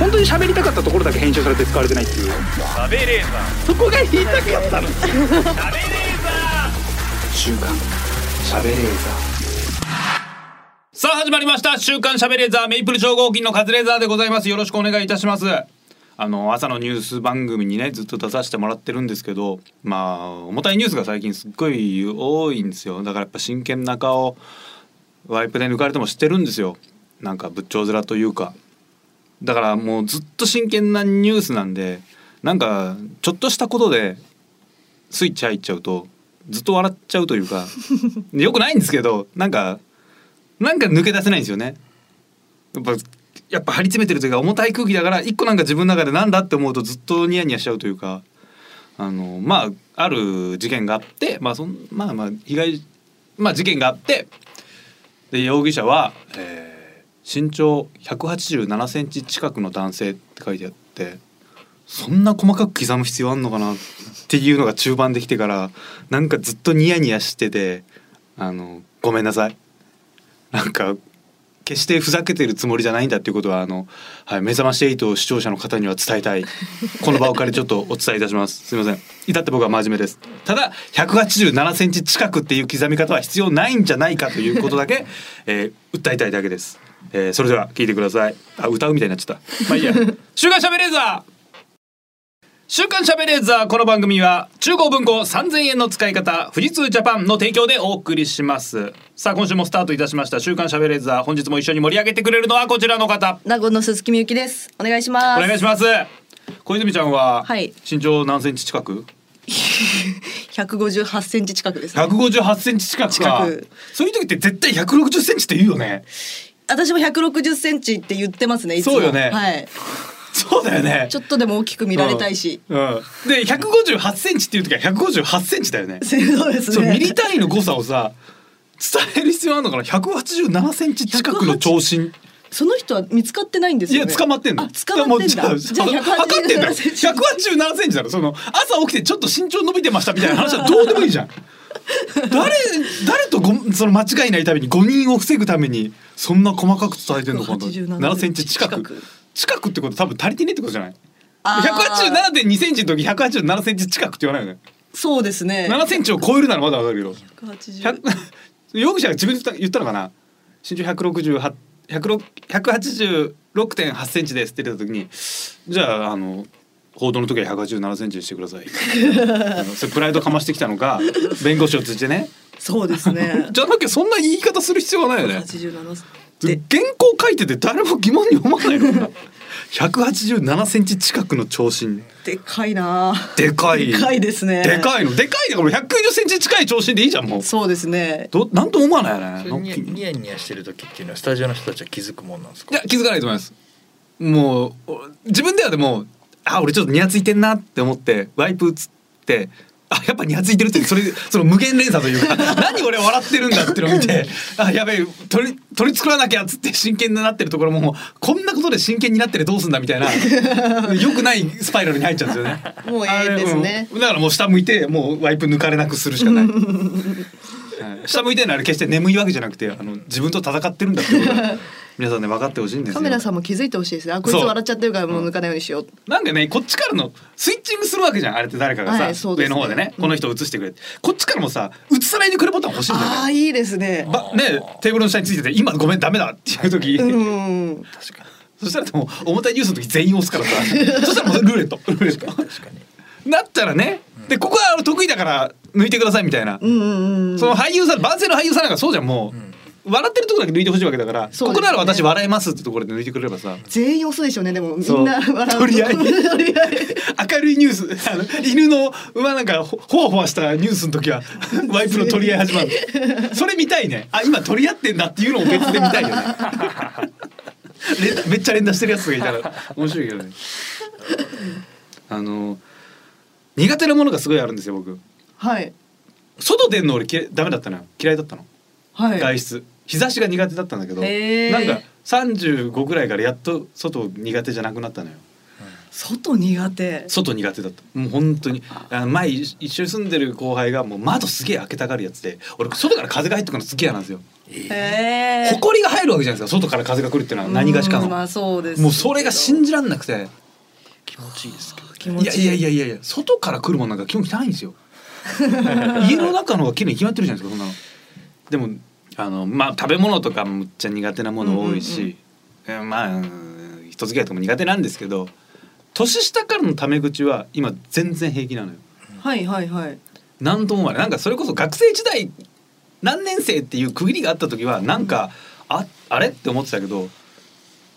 本当に喋りたかったところだけ編集されて使われてないっていう。食べレーザそこが言いたかったの。ー食べレー。ザ週刊喋れーさあ始まりました。週刊しゃべレーザー。メイプル超合金のカズレーザーでございます。よろしくお願いいたします。あの朝のニュース番組にねずっと出させてもらってるんですけどまあ重たいニュースが最近すっごい多いんですよ。だからやっぱ真剣な顔ワイプで抜かれても知ってるんですよ。なんか仏頂面というかだからもうずっと真剣なニュースなんでなんかちょっとしたことでスイッチ入っちゃうとずっと笑っちゃうというか よくないんですけどなんかなんか抜け出せないんですよね。やっぱやっぱ張り詰めてるというか重たい空気だから一個なんか自分の中でなんだって思うとずっとニヤニヤしちゃうというかあのまあある事件があってまあそんまあまあ被害まあ事件があってで容疑者は、えー身長187センチ近くの男性って書いてあってそんな細かく刻む必要あんのかなっていうのが中盤できてからなんかずっとニヤニヤしててあのごめんなさい。なんか決してふざけてるつもりじゃないんだっていうことはあの、はい、目覚まし8視聴者の方には伝えたい。この場を借りちょっとお伝えいたします。すみません。至って僕は真面目です。ただ187センチ近くっていう刻み方は必要ないんじゃないかということだけ、えー訴えたいだけです、えーそれでは聞いてください。あ歌うみたいになっちゃった。まあいいや。週刊しゃべレーザー。週刊しゃべレーザー。この番組は中高文庫3000円の使い方富士通ジャパンの提供でお送りします。さあ今週もスタートいたしました。週刊しゃべレーザー。本日も一緒に盛り上げてくれるのはこちらの方。名護の鈴木みゆきです。お願いします。お願いします。小泉ちゃんははい。身長何センチ近く？158センチ近くです、ね。158センチ近くか。近く。そういう時って絶対160センチって言うよね私も160センチって言ってますね。いつもそうよねはい。そうだよねちょっとでも大きく見られたいし。うん、うんで158センチっていう時は158センチだよねそうですね。そうミリ単位の誤差をさ伝える必要あるのかな？187センチ近くの長身その人は見つかってないんですいやよね。捕まってんのあ、捕まってんだ。じゃあ測ってんだよ。187センチ。187センチだろその朝起きてちょっと身長伸びてましたみたいな話はどうでもいいじゃん。誰誰とごその間違いないために誤認を防ぐためにそんな細かく伝えてんのかな。187 7センチ近く。近く。ってこと多分足りてねえってことじゃない？あー。187.2センチの時187センチ近くって言わないよね。そうですね。7センチを超えるならまだわかるよ180 100容疑者が自分で言ったのかな？身長168 186.8センチですって言ってた時にじゃああの報道の時は187センチにしてください。それプライドかましてきたのか 弁護士を通じてね。そうですね。じゃなきゃそんな言い方する必要はないよね。187原で稿書いてて誰も疑問に思わないの187センチ近くの長身でかいな。でかい。でかいですね。でかいの。でかいだから190センチ近い長身でいいじゃんもう。そうですね。どなんとも思わないよねーニヤニヤニヤしてる時っていうのはスタジオの人たちは気づくもんなんですか？いや気づかないと思います。もうお自分ではでもあ俺ちょっとニヤついてんなって思ってワイプ映ってあやっぱニヤついてるってそれその無限連鎖というか 何俺笑ってるんだってのを見てあやべえ取り取り作らなきゃっつって真剣になってるところもこんなことで真剣になっててどうすんだみたいな良くないスパイラルに入っちゃうんですよね。もうええですね。だからもう下向いてもうワイプ抜かれなくするしかない。はい。下向いてるのは決して眠いわけじゃなくてあの自分と戦ってるんだってこと。が 皆さんね分かってほしいんですよ。カメラさんも気づいてほしいですね。あ、こいつ笑っちゃってるからもう抜かないようにしよう。なんかねこっちからのスイッチングするわけじゃんあれって誰かがさ、はいね。上の方でね。この人映してくれって。こっちからもさ映さないでくれボタン欲しいんだよああ、ね。いいですね。ばねテーブルの下についてて今ごめんダメだっていう時、うん。確かに。そしたらでも重たいニュースの時全員押すからさ。そしたらもうルーレット。ルーレット。確かになったらねでここは得意だから抜いてくださいみたいな、うんうんうん。その俳優さん番宣の俳優さんなんかそうじゃんもう、笑ってるところだけ抜いてほしいわけだから、ね。ここなら私笑えますってところで抜いてくれればさ。全員押すでしょうね。でもみんな笑う。とりあえず。明るいニュースあの犬の馬なんかほほわほわしたニュースの時は ワイプの取り合い始まる。それ見たいね。あ今取り合ってんだっていうのを別で見たいよね。連めっちゃ連打してるやつがいたら。面白いけどね。あの苦手なものがすごいあるんですよ僕。はい。外出んの俺嫌いダメだったのよ嫌いだったの、はい。外出日差しが苦手だったんだけどなんか35ぐらいからやっと外苦手じゃなくなったのよ。外苦手。外苦手だった。もう本当に。あ。の前一一緒に住んでる後輩がもう窓すげえ開けたがるやつで俺外から風が入ってくるのすげえ嫌なんですよ。へえ。埃が生入るわけじゃないですか外から風が来るっていうのは何がしかの、うんまあそうですもうそれが信じらんなくて。気持ちいいですけどね。いやい気持ちいい。やいやいやいや外から来るものなんか基本汚いんですよ。家の中の方が綺麗に決まってるじゃないですかそんなの。でもあのまあ食べ物とかむっちゃ苦手なもの多いし、えまあうん。人付き合いとかも苦手なんですけど年下からのタメ口は今全然平気なのよ。はいはいはい。なんとも思わなんかそれこそ学生時代何年生っていう区切りがあった時はなんかああれって思ってたけど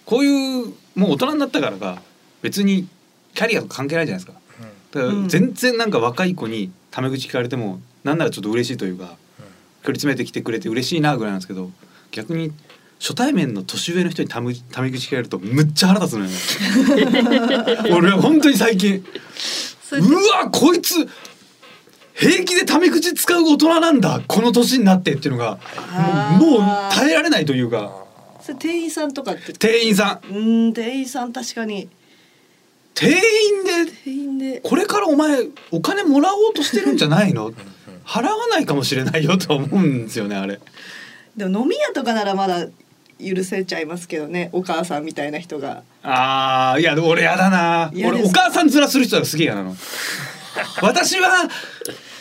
こういうもう大人になったからか別にキャリアとか関係ないじゃないですか。だからうん。全然なんか若い子にタメ口聞かれてもなんならちょっと嬉しいというか距離詰めてきてくれて嬉しいなぐらいなんですけど逆に初対面の年上の人にタメタメ口聞かれるとむっちゃ腹立つのよね。俺は本当に最近うわこいつ平気でタメ口使う大人なんだこの年になってっていうのがもうもう耐えられないというか。店員さんとかって店員さん。うん店員さん確かに。店員で店員で。これからお前お金もらおうとしてるんじゃないの？払わないかもしれないよとは思うんですよねあれ。でも飲み屋とかならまだ許せちゃいますけどねお母さんみたいな人が。あーいや俺やだな。俺お母さん面する人はすげえ嫌なの。私は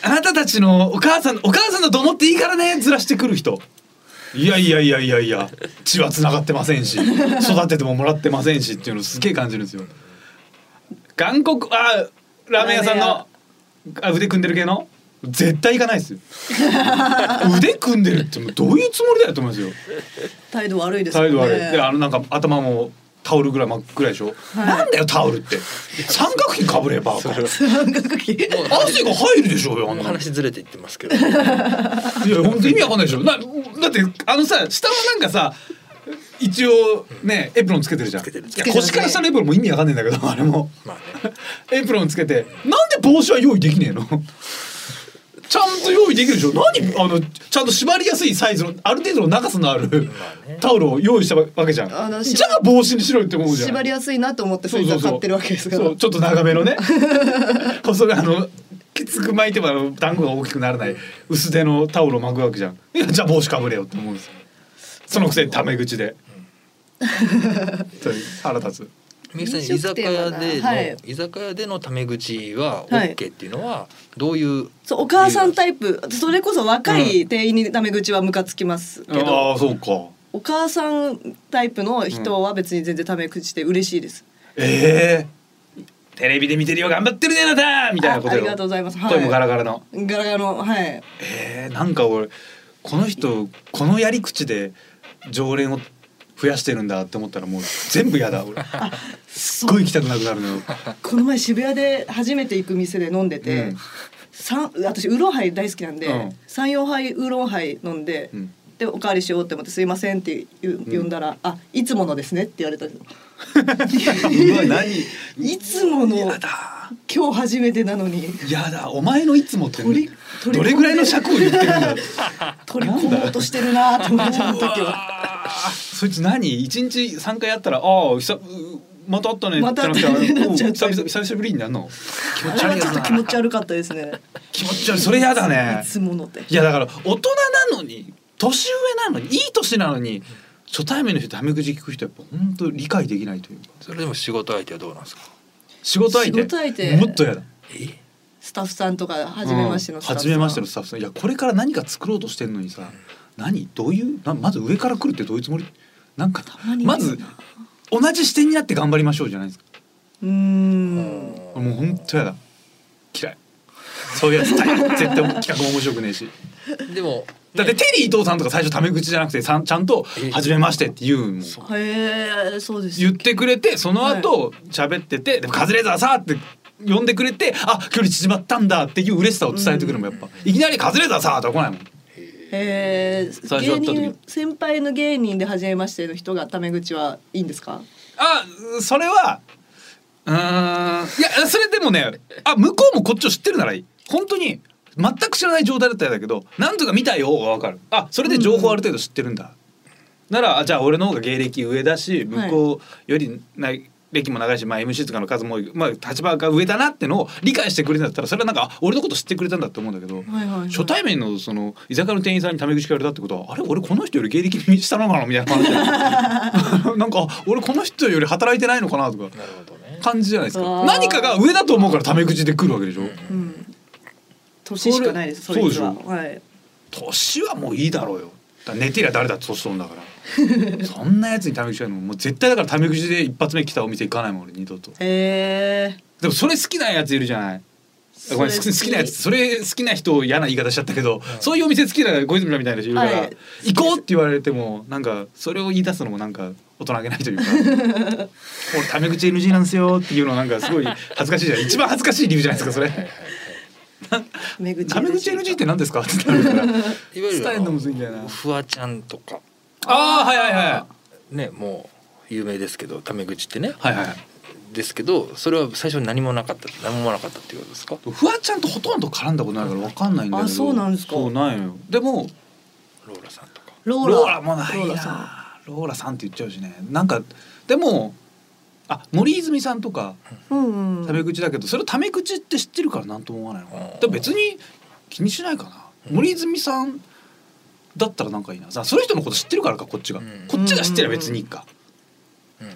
あなたたちのお母さんお母さんだと思っていいからねずらしてくる人。いやいやいやいやいや。血は繋がってませんし育ててももらってませんしっていうのすげえ感じるんですよ。韓国あラーメン屋さんのあ腕組んでる系の？絶対行かないですよ。腕組んでるってもうどういうつもりだよと思いますよ。態度悪いですよね。態度悪い。であのなんか頭もタオルぐらい真っ暗いでしょ、はい。なんだよタオルって。三角巾かぶれば。三角巾。汗が入るでしょうよ話ずれていってますけど。いや本当意味わかんないでしょ。なだってあのさ下はなんかさ一応ねエプロンつけてるじゃん。腰から下のエプロンも意味わかんないんだけどあれも。まあね。エプロンつけて。なんで帽子は用意できねえの？ちゃんと用意できるでしょ？何？あのちゃんと縛りやすいサイズのある程度の長さのあるタオルを用意したわけじゃあのんじゃあ帽子にしろよって思うじゃん。縛りやすいなと思ってそいつは買ってるわけですからそうちょっと長めのね。細いあのきつく巻いてもあの団子が大きくならない薄手のタオルを巻くわけじゃん。いやじゃあ帽子かぶれよって思うんですよ。そのくせにタメ口で。腹立つみゆきさん居酒屋での、はい。居酒屋でのタメ口ははい。OK っていうのはどういう、そうお母さんタイプ。それこそ若い店員にタメ口はムカつきますけど、ああそうか。お母さんタイプの人は別に全然タメ口で嬉しいです、ええテレビで見てるよ頑張ってるねあなた！みたいなことよ。あありがとうございます。はい。声もガラガラの。ガラガラのはい。えー、なんか俺この人このやり口で常連を増やしてるんだって思ったらもう全部嫌だ。俺すっごい行きたくなくなるのよ。この前渋谷で初めて行く店で飲んでて、うん。三私ウーロンハイ大好きなんで、うん。三四杯ウーロンハイ飲んで、うん。でおかわりしようって思って「すいません」って言う呼んだら「あいつものですね」って言われたけどいつもの今日初めてなのに。やだ。お前のいつもっどれぐらいの尺を言ってるんだ 取り込もうとしてるなと思ってその時は。そいつ何？一日三回やったらああ久うまた会ったねまた会ったねってなっちゃう。久々久しぶりになるの？気持あれはちょっと気持ち悪かったですね。気持ち悪い。それやだね。いつもので。いやだから大人なのに年上なのにいい年なのに初対面の人タメ口聞く人やっぱ本当理解できないというか。それでも仕事相手はどうなんですか？仕事相手？仕事相手。もっとやだ。え？スタッフさんとか初めましてのスタッフさん。初めましてのスタッフさん。いやこれから何か作ろうとしてんのにさ何？どういう？なまず上から来るってどういうつもり？なんかまにまず同じ視点になって頑張りましょうじゃないですか。うーん。もう本当やだ。嫌い。そういうやつ大 絶対企画も面白くねえし。でもだってテリー伊藤さんとか最初タメ口じゃなくてさんちゃんとえ「初めまして」って言うもん。へえそうです。言ってくれてその後喋ってて「でもカズレーザーさ」って呼んでくれてあ距離縮まったんだっていう嬉しさを伝えてくるのもやっぱ。いきなり「カズレーザーさ」とは来ないもんえー、芸人先輩の芸人で初めましての人がタメ口はいいんですか？あそれはうーんいやそれでもねあ向こうもこっちを知ってるならいい。本当に全く知らない状態だったらだけどなんとか見たよが分かる。あそれで情報ある程度知ってるんだ、ならあじゃあ俺の方が芸歴上だし向こうよりない歴も長いし、まあ、MC とかの数もまあ、立場が上だなってのを理解してくれたんだったらそれはなんかあ俺のこと知ってくれたんだって思うんだけど、はいはいはい。初対面のその居酒屋の店員さんにタメ口聞かれたってことはあれ俺この人より芸歴に下なのかなみたいな感じで なんかあ俺この人より働いてないのかなとかなるほどね。感じじゃないですか。何かが上だと思うからタメ口で来るわけでしょ、うん年しかないですそそれれいつはい。年はもういいだろうよ。だ寝てりゃ誰だって年取んだから そんなやつにタメ口やるのもう絶対だからタメ口で一発目来たお店行かないもん俺二度と。へえでもそれ好きなやついるじゃない？ごめん好き好きなやつそれ好きな人嫌な言い方しちゃったけど、そういうお店好きな小泉さんみたいな人いるから、はい。行こうって言われてもなんかそれを言い出すのもなんか大人げないというか 俺タメ口 NG なんですよっていうのなんかすごい恥ずかしいじゃない一番恥ずかしい理由じゃないですかそれ。タメ口 NG って何ですか？ってなるから。いわゆる伝えるのむずいんだよな。フワちゃんとかああはいはいはねもう有名ですけどタメ口ってね。いはいはい。ですけどそれは最初何もなかった何もなかったっていうことですか？フワちゃんとほとんど絡んだことないからわかんないんだけど。あそうなんですか。そうないのよ。でもローラさんとか。ローラ。ローラもないローラさん。なローラさんって言っちゃうしね。なんかでもあ森泉さんとかタメ口だけどそれをタメ口って知ってるからなんとも思わないの。かな別に気にしないかな。森泉さんだったらなんかいいな。さその人のこと知ってるからかこっちが。うん。こっちが知ってれば別にいいか。うん。うん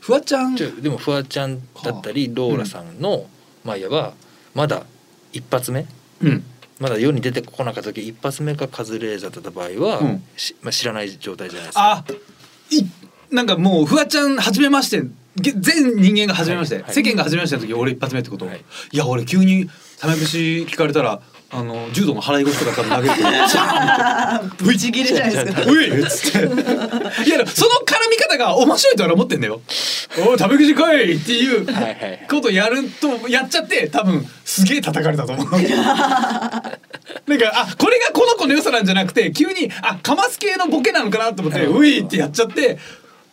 フワちゃん。でもフワちゃんだったりローラさんの、まあいわばまだ一発目？うん。まだ世に出てこなかった時一発目がカズレーザーだった場合は、うん。しまあ、知らない状態じゃないですか。あいなんかもうフワちゃん初めましてげ全人間が初めまして、はいはい。世間が初めましての時俺一発目ってこと、はい。い、や俺急にタメ口聞かれたらあの柔道の払い腰とか多分投げると思うシャーンブチギレじゃないですか。ういっつって。いやその絡み方が面白いと俺は思ってんだよ。おいタメ口来いっていうことやるとやっちゃって多分すげえ叩かれたと思う。なんかあこれがこの子の良さなんじゃなくて急にあカマス系のボケなのかなと思ってういってやっちゃって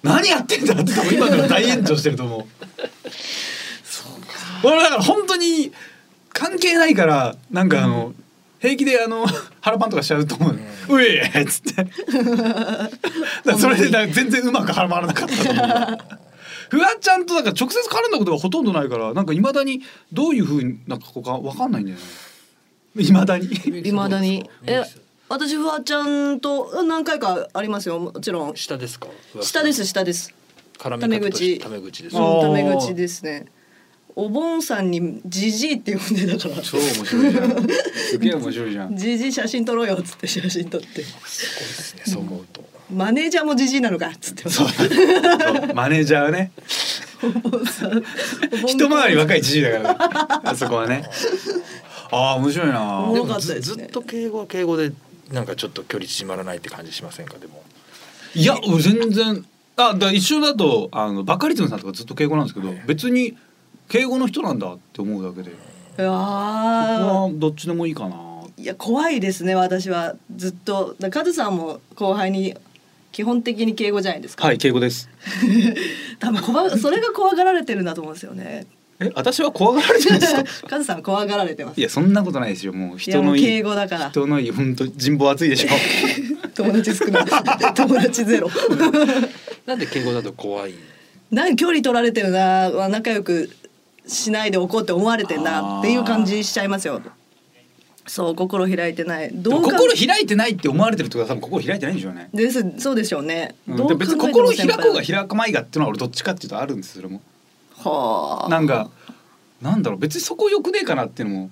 何やってんだって多分今でも大炎上してると思う。俺だから本当に関係ないからなんかあの、平気であの 腹パンとかしちゃうと思う、ういっつって。それでなんか全然うまくはまらなかったと思う。フワちゃんとなんか直接絡んだことがほとんどないからなんかいまだにどういうふうになんかこうかわかんないんだよね。いまだに。いまだにええ私フワちゃんと何回かありますよもちろん。下ですか？下です下です。絡み口方としてタメ口ですタメ口ですねお盆さんにジジイって呼んでたから。超面白いじゃん。すげえ面白いじゃん。ジジイ写真撮ろうよっつって写真撮って。すごいですねそう思うと。マネージャーもジジイなのかっつって。そう。そうマネージャーはね。お盆さん。一回り若いじじいだから、ね、あそこはね。ああ面白いな。おもろかったずですね。ずっと敬語は敬語でなんかちょっと距離縮まらないって感じしませんか？でも。いや俺全然。あだ一緒だとあのバカリズムさんとかずっと敬語なんですけど別に敬語の人なんだって思うだけで。いや僕ーはどっちでもいいかな。いや怖いですね私は。ずっと。だカズさんも後輩に基本的に敬語じゃないですか、はい敬語です。多分こわそれが怖がられてるんだと思うんですよね。え私は怖がられてるんですか？カズさん怖がられてます。いやそんなことないですよもう。人のいい敬語だから。人のいい本当人望厚いでしょ。友達少ない。友達ゼロ。なんで敬語だと怖い？なん距離取られてるな。まあ仲良くしないでおこうって思われてんなっていう感じしちゃいますよ。そう心開いてない。どうか心開いてないって思われてるってことは多分心開いてないんでしょうね、ですそうでしょうね、うんどうで別に心を開こうが開かまいがっていうのは俺どっちかっていうとあるんですそれも。はあ。なんかなんだろう別にそこよくねえかなっていうのも。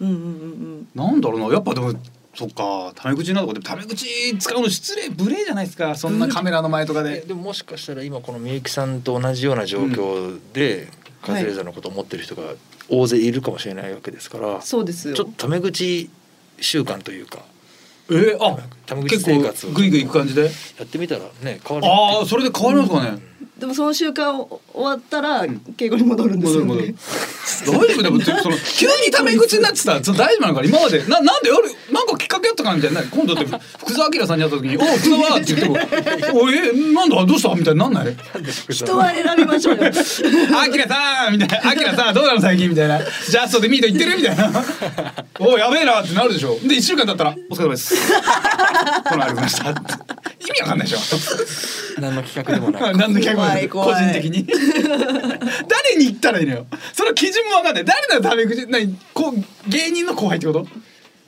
うんうんうんなんだろうな。やっぱでもそっかタメ口なのかでもタメ口使うの失礼無礼じゃないですか。そんなカメラの前とかえででももしかしたら今このみゆきさんと同じような状況で、カズレーザーのことを思ってる人が大勢いるかもしれないわけですから、うんそうですよ。ちょっとタメ口習慣というかえー、あタメ口結生活グイグイいく感じで？やってみたらね変わるああそれで変わりますかね、でもその習慣終わったら敬語に戻るんですよ、ね、戻る大丈夫？でもその急にタメ口になってたらその大丈夫なのかな？今まで。ななんであれなんかきっかけあったかみたいな何今度だって福沢明さんに会った時に「おう福沢」って言っても「おいえなんだ？どうした?」みたいになんない？人は選びましょうよ。アキラさんみたいな「アキラさんどうなの最近」みたいな「ジャストでミート行ってる?」みたいな「おいやべえな」ってなるでしょ？で1週間経ったら「お疲れ様です」「このありました」わかんないでしょ。何の企画でもなく 何の客もない。個怖い怖い。人的に。誰に言ったらいいのよ。その基準もわかんない。誰のタメ口何こう芸人の後輩ってこと？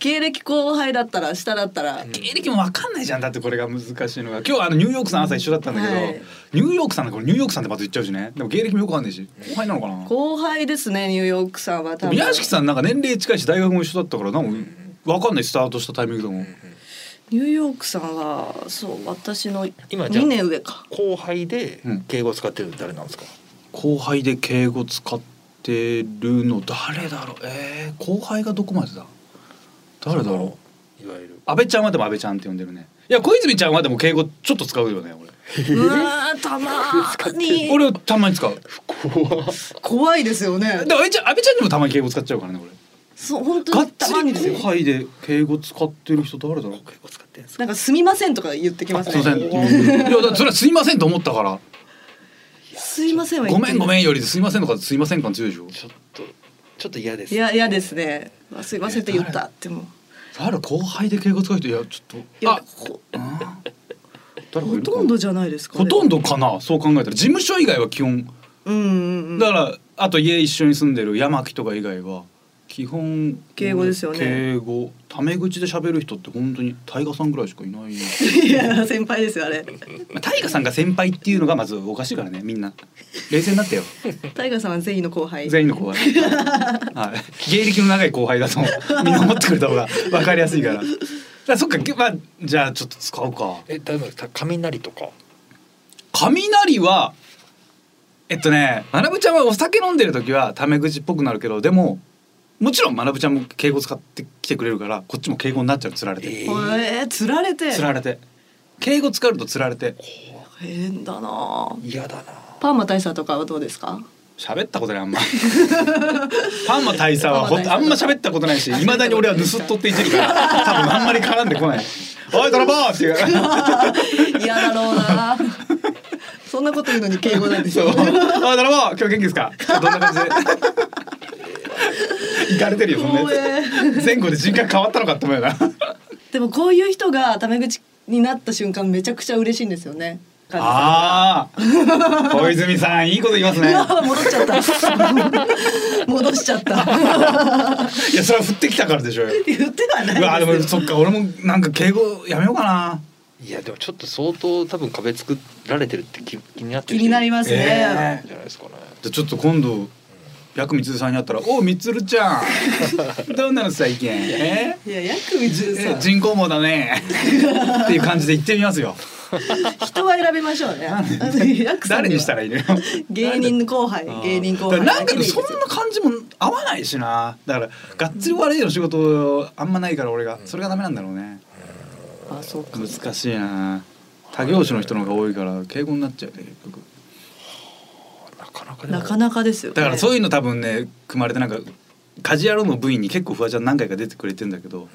芸歴後輩だったら下だったら、芸歴もわかんないじゃん。だってこれが難しいのが。今日あのニューヨークさん朝一緒だったんだけど、はい。ニューヨークさんだからニューヨークさんってまず言っちゃうしね。でも芸歴もよくわかんないし。後輩なのかな？後輩ですねニューヨークさんは多分。宮敷さんなんか年齢近いし大学も一緒だったからなんかわかんない。スタートしたタイミングでもニューヨークさんはそう私の今じゃあ2年上か。後輩でうん。敬語を使ってるの誰なんですか、後輩で敬語使ってるの誰だろう？えー、後輩がどこまでだ？誰だろう？いわゆる。安倍ちゃんはでも安倍ちゃんって呼んでるね。いや小泉ちゃんはでも敬語ちょっと使うよね俺。うわーたまーに。俺たまに使う。怖いですよね。で安倍ちゃん安倍ちゃんにもたまに敬語使っちゃうからね俺そう本当に。がっつりたまに。ですよ後輩で敬語使ってる人誰だろう？敬語使ってるんですか？なんかすみませんとか言ってきますす いませんいねやだそれはすいませんと思ったから。すいませんはごめんごめんんよりすいませんとかすいません感強いでしょちょっとちょっと嫌です。いや嫌ですね。あすいませんって言った。っても。誰後輩で敬語使う人いやちょっいやとあほあ誰かいほるかな？とんどじゃないですか、ね、ほとんどかな？そう考えたら。事務所以外は基本。うんうんうん。だからあと家一緒に住んでる山木とか以外は基本敬語ですよね。敬語。タメ口で喋る人って本当に大河さんぐらいしかいない。いや先輩ですよあれ。まあ大河さんが先輩っていうのがまずおかしいからねみんな。冷静になってよ。タイガーさんは全員の後輩。全員の後輩。はい。芸歴の長い後輩だとみんな思ってくれた方が分かりやすいから。だからそっかまあじゃあちょっと使うか。え例えばた雷とか。雷はえっとねまなぶちゃんはお酒飲んでる時はタメ口っぽくなるけどでももちろんまなぶちゃんも敬語使ってきてくれるからこっちも敬語になっちゃうつられて、ええー、つられて？つられて。敬語使うとつられて。変だな。嫌だな。パーマ大佐とかはどうですか？喋ったことないあんま。パンマ大佐はほんとあんま喋ったことないしいまだに俺は盗っ人っていじるから 多分あんまり絡んでこない「おい泥棒!」っていう 嫌だろうな。そんなこと言うのに敬語なんですそう「よおい泥棒今日元気ですか?」どんな感じで？行かれてるよそんな前後で人格変わったのかって思うよな。でもこういう人がタメ口になった瞬間めちゃくちゃ嬉しいんですよね。ああ小泉さんいいこと言いますね。戻っちゃった。戻しちゃった。いやそれは降ってきたからでしょうよ。言ってはないうわでもそっか俺もなんか敬語やめようかな。いやでもちょっと相当多分壁作られてるって気気になってる気になりますね、えじゃないですかね。じゃあちょっと今度ヤクミツルさんに会ったら「おうみつるちゃん。どんなの最近？え？いやヤクミツえさん。人工毛だね」っていう感じで言ってみますよ。人は選びましょうね。誰にしたらいいのよ？芸人後輩芸人後輩。なんかそんな感じも合わないしな。だからがっつり悪いの仕事あんまないから俺が。それがダメなんだろうね。あそうか。難しいな。他業種の人の方が多いから敬語になっちゃうね結局なかなかですよ、ね、だからそういうの多分ね組まれてなんかカジュアルの部員に結構フワちゃん何回か出てくれてんだけど、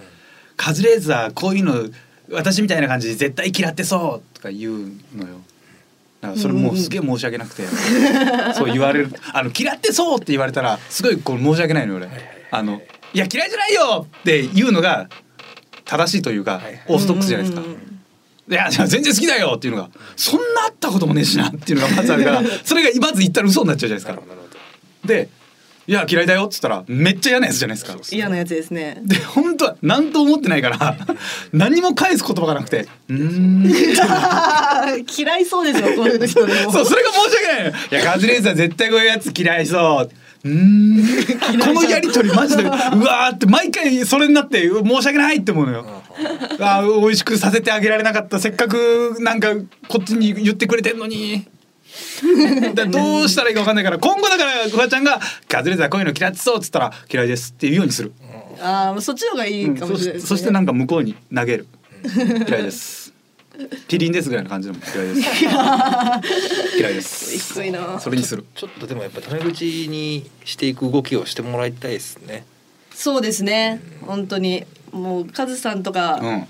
カズレーザーこういうの私みたいな感じで絶対嫌ってそうとか言うのよ。だからそれもうすげえ申し訳なくて、そう言われる。あの嫌ってそうって言われたらすごいこう申し訳ないのよ俺。あのいや嫌いじゃないよって言うのが正しいというかはいはい。オーソドックスじゃないですか。うんうんうんいや全然好きだよっていうのがそんなあったこともねえしなっていうのがまずあるから それがまず言ったら嘘になっちゃうじゃないですか。で「いや嫌いだよ」っつったらめっちゃ嫌なやつじゃないですか。嫌なやつですね。で本当は何とも思ってないから何も返す言葉がなくて「うーん」嫌いそうですよこういう人でも。そうそれが申し訳ない。いやカズレーザー絶対こういうやつ嫌いそう。うーん。このやりとりマジでうわーって毎回それになってう申し訳ないって思うのよ。あー美味しくさせてあげられなかった。せっかくなんかこっちに言ってくれてんのに。どうしたらいいか分かんないから。今後だからフワちゃんが「カズレーザーこういうの嫌ってそう」っつったら「嫌いです」っていうようにする。ああそっちの方がいいかもしれないです、ね。そしそしてなんか向こうに投げる。嫌いです。キリンですぐらいの感じでも嫌いです。嫌いです。低いな。それにする。ちょっとでもやっぱタメ口にしていく動きをしてもらいたいですね。そうですね。本当にもうカズさんとか、うん。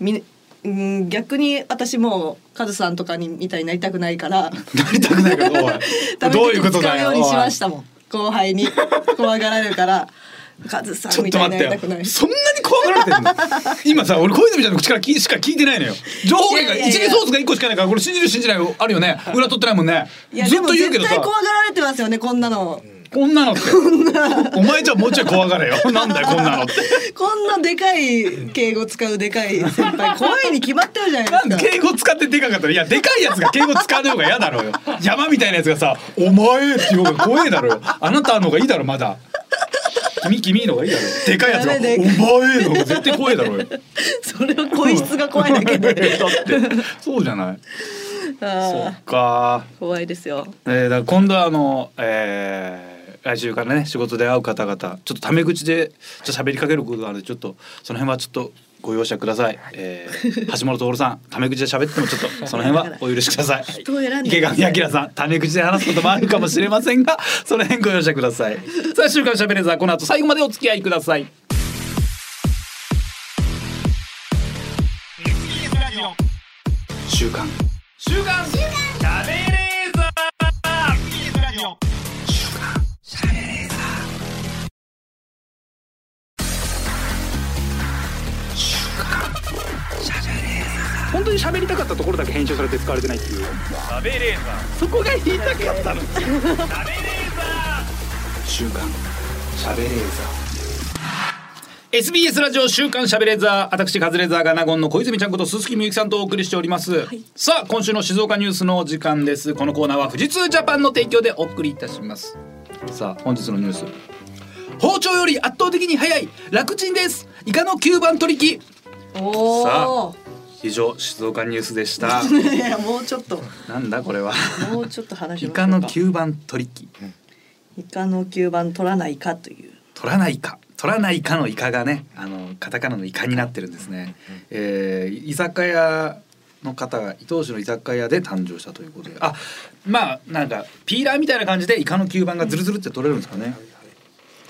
みうん逆に私もうカズさんとかにみたいになりたくないから。なりたくないから どういう口ことだよ使うようにしましたもん。後輩に。怖がられるからカズさちょっんみたいになりたくない。よそんなに怖がられてるの？今さ俺小泉ちゃんの口から聞いしか聞いてないのよ。情報源がいやいやいや。一時ソースが一個しかないからこれ信じる信じないあるよね。裏取ってないもんね。いやずっと言うけどさ。対怖がられてますよねこんなのこんなのって。お前じゃあもうちょい怖がれよ。なんだよこんなのって。こんなでかい敬語使うでかい先輩怖いに決まってるじゃないですか。で敬語使ってでかかったらいやでかいやつが敬語使わない方が嫌だろうよ山みたいなやつがさ「お前」っていう方が怖いだろうよ。あなたの方がいいだろまだ。君君の方がいいだろ。でかいやつが「お前」での方が絶対怖いだろうよ。それは声質が怖いだけで。だって。そうじゃない。そあっか。ー怖いですよ。えー、だから今度はあの、えー来週からね仕事で会う方々ちょっとタメ口でちょっと喋りかけることがあるのでちょっとその辺はちょっとご容赦ください、えー、橋本徹さんタメ口で喋ってもちょっと その辺はお許しください。人を選んで池上彰さんタメ口で話すこともあるかもしれませんがその辺ご容赦ください。さあ週刊しゃべれーザーこの後最後までお付き合いください。週刊。週刊。しゃ当に喋りたかったところだけ編集されて使われてないっていう。そこが言いたかったの。週刊しゃべれー SBS ラジオ週刊しゃべれー。ザー私カズレーザーがナゴンの小泉ちゃんこと鈴木みゆきさんとお送りしております、さあ今週の静岡ニュースのお時間です。このコーナーは富士通ジャパンの提供でお送りいたします。さあ本日のニュース。包丁より圧倒的に速い楽ちんです。イカの吸盤取り機。おお以上静岡ニュースでした。い やもうちょっと。なんだこれは。もうちょっと話しイカの吸盤取り機。イカの吸盤取らないかという。取らないか。取らないかのイカがねあのカタカナのイカになってるんですね、えー居酒屋の方が伊東市の居酒屋で誕生したということで。あまあなんかピーラーみたいな感じでイカの吸盤がズルズルって取れるんですかね、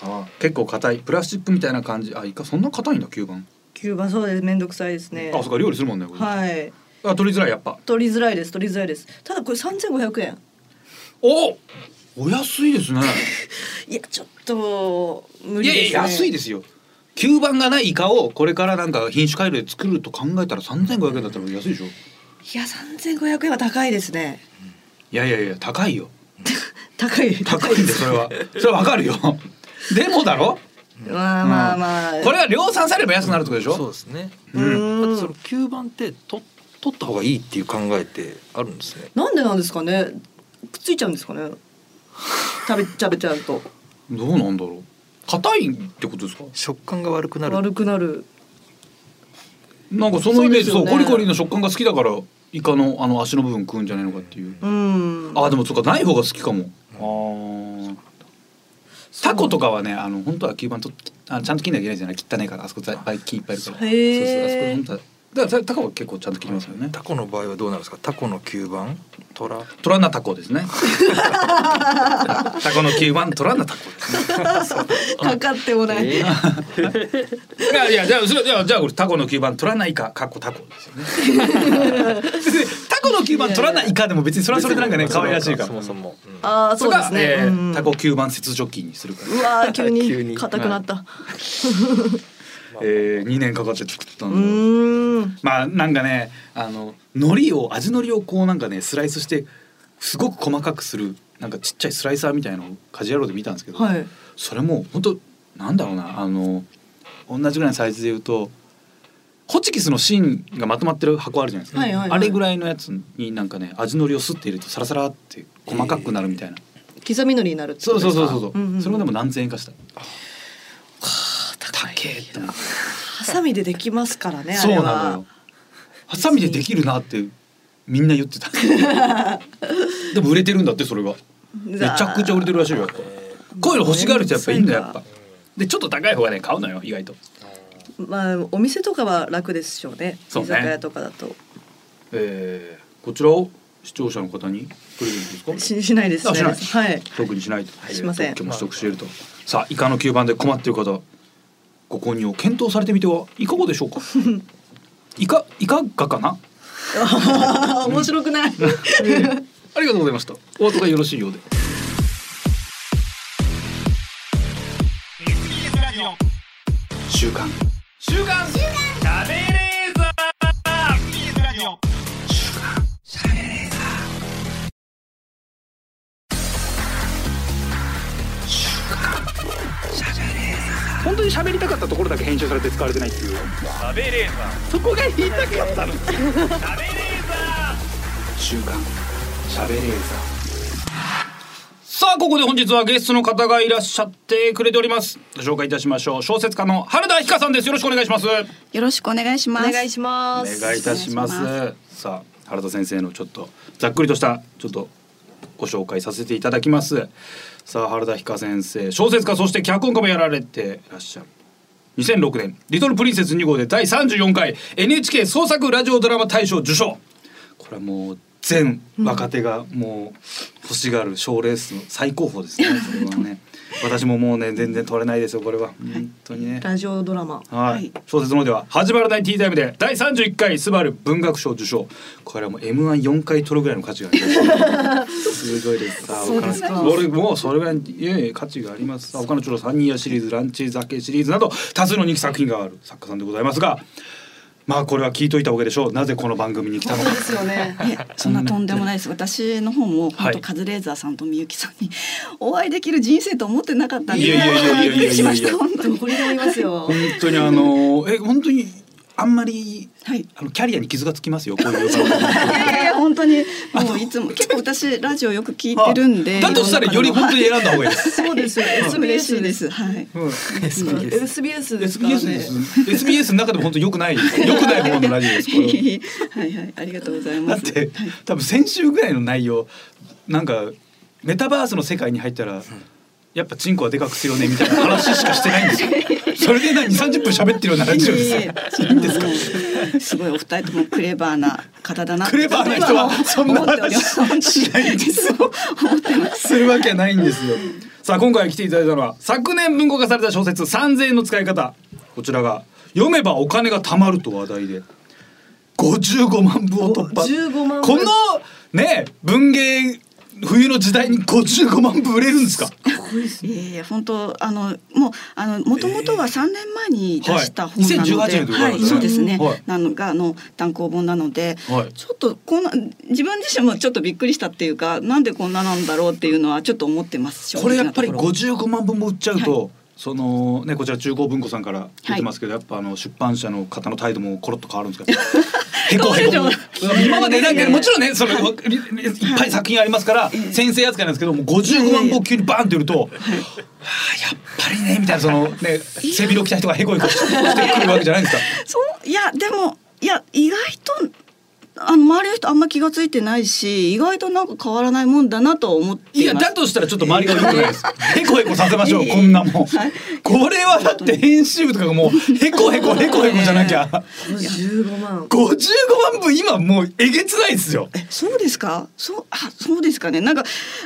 あ結構硬い。プラスチックみたいな感じ。あイカそんな硬いんだ吸盤、吸盤そうです。めんどくさいですね。あそっか料理するもんねこれ、はい。あ取りづらいやっぱ。取りづらいです取りづらいです。ただこれ3500円おお安いですね。いやちょっと無理ですね。いや安いですよ。吸盤がないイカをこれからなんか品種改良で作ると考えたら3500円だったら安いでしょ。いや3500円は高いですね。いやいやいや高いよ。高い。高いんでそれは。それはわかるよ。でもだろ？まあまあ。まあ、これは量産されれば安くなるってことでしょ？そうですね。うーん。だってその吸盤ってと取った方がいいっていう考えってあるんですね。なんでなんですかね？くっついちゃうんですかね？食べ 食べちゃうと。どうなんだろう？硬いってことですか？食感が悪くなる。悪くなる。なんかそのイメージそう,、ね。コリコリの食感が好きだからイカのあの足の部分食うんじゃないのかっていう、うん。あでもそうかない方が好きかも。あータコとかはねあの本当は吸盤とあちゃんと切んなきゃいけないじゃない？汚いからあそこいっぱい菌いっぱいいるから。そうそうあそこ本当は。だからタコは結構ちゃんと切りますよね。タコの場合はどうなるんですか？タコの吸盤、トラ。トラナタコですね。タコの吸盤トラナタコですね。かかってもない、えいやいやじゃあそれじゃあじゃあこれタコの吸盤取らないかかっこタコですよね 別にタコの吸盤取らないかでも別にそれはそれでなんかね可愛らしいから。そもそも。うんああそうですね、えーうんタコ吸盤切除機にするから、うわー急 急に。に硬くなった、えー、2年かかって作ったうん。だまあなんかねあの海苔を味海苔をこうなんかねスライスしてすごく細かくするなんかちっちゃいスライサーみたいのをカジュアルで見たんですけど、はい。それも本当なんだろうなあの同じぐらいのサイズで言うとホチキスの芯がまとまってる箱あるじゃないですか、はいはいはい。あれぐらいのやつになんかね味のりをすって入れるとサラサラって細かくなるみたいな、刻みのりになるってこそうとですか？そうそうそう、んんん。それがでも何千円かした。高い高えってなハサミでできますからねあそうなのよ。ハサミでできるなってみんな言ってた。でも売れてるんだってそれが。めちゃくちゃ売れてるらしいよやっぱ。こういうの欲しがる人やっぱいいんだよやっぱ。でちょっと高い方がね買うのよ意外とまあお店とかは楽ですしょうね。そうね。居酒屋とかだと。えー、こちらを視聴者の方にプレゼントですか？ししないですあしない。はい。特にしないと。しません。特許も取得していると。さあイカの吸盤で困っている方ご購入を検討されてみてはいかがでしょうか？いかいかがかな？面白くない。ありがとうございました。お後がよろしいようで。週刊当に喋りたかったところだけ編集されて使われてないっていう。しゃべれーザー。そこが言いたかったのしゃべれーザ週刊しゃべれー。さあここで本日はゲストの方がいらっしゃってくれております。ご紹介いたしましょう。小説家の原田ひかさんです。よろしくお願いします。よろしくお願いします。お願いしまおす。願いいたします。さあ原田先生のちょっとざっくりとしたちょっとご紹介させていただきます。さあ原田ひか先生小説家そして脚本家もやられていらっしゃる。2006年「リトルプリンセス2号」で第34回 NHK 創作ラジオドラマ大賞受賞。これはもう全若手がもう欲しがる賞レースの最高峰ですねそれはね。私ももうね全然取れないですよこれは。本当にね。ラジオドラマ。はい、小説の方では始まらないティータイムで第31回スバル文学賞受賞。これはもう M14 回取るぐらいの価値があります。すごいですさあそうですか。他の俺もうそれぐらいいやいや価値があります。さあ他のちょっと三人やシリーズランチ酒シリーズなど多数の人気作品がある作家さんでございますがまあこれは聞いといた方がいいでしょうなぜこの番組に来たのかですよね。えそんなとんでもないです。私の方もはい本当カズレーザーさんとみゆきさんにお会いできる人生と思ってなかったんで。びっくりしました本当に。どこにでもいますよ本。当にあのえ本当にあんまりはい。あのキャリアに傷がつきますよこういう いやいや本当にもういつも 結構私ラジオよく聞いてるんで。だとしたらより本当に選んだ方がいいですそうですよ。嬉し SBS で。いですす。はい。うん SBS ですか？ら SBS ねで。す。SBS の中でも本当良くない 良くない方のラジオです。これはいはいありがとうございだます。って多分先週ぐらいの内容なんかメタバースの世界に入ったら。やっぱチンコはでかくするよねみたいな話しかしてないんですよ。それで何三十分喋ってるようなラジオですよ。いいんですか？か。すごいお二人ともクレバーな方だな。クレバーな人はそんな話しないんですよ。す。するわけはないんですよ。さあ今回来ていただいたのは昨年文庫化された小説三千円の使い方こちらが読めばお金が貯まると話題で55万部を突破。55万部このね文芸冬の時代に55万部売れるんですか？いやいや本当あのもうあの元々は三年前に出した本なので、はい。2018年といはいそうですね、はい。なのがあの単行本なので、はい。ちょっとこんな自分自身もちょっとびっくりしたっていうかなんでこんななんだろうっていうのはちょっと思ってます。これやっぱり正直なところ55万部も売っちゃうと、はそのねこちら中高文庫さんから出てますけど、やっぱあの出版社の方の態度もコロッと変わるんですか？へこへこ。今までなんかもちろんねそのいっぱい作品ありますから先生扱いなんですけども55万部を急にバーンって売ると、はあやっぱりねみたいなそのね背広着た人がへこへこしてくるわけじゃないんですか？そういやでもいや意外とあの周りの人あんま気がついてないし意外となんか変わらないもんだなと思っていやますだとしたらちょっと周りが良くないです。へこへこさせましょうこんなもん。これはだって編集部とかがもうへこへこへこへこじゃなきゃ。55万。55万部今もうえげつないですよ。えそうですか？そうあそうですかねなんか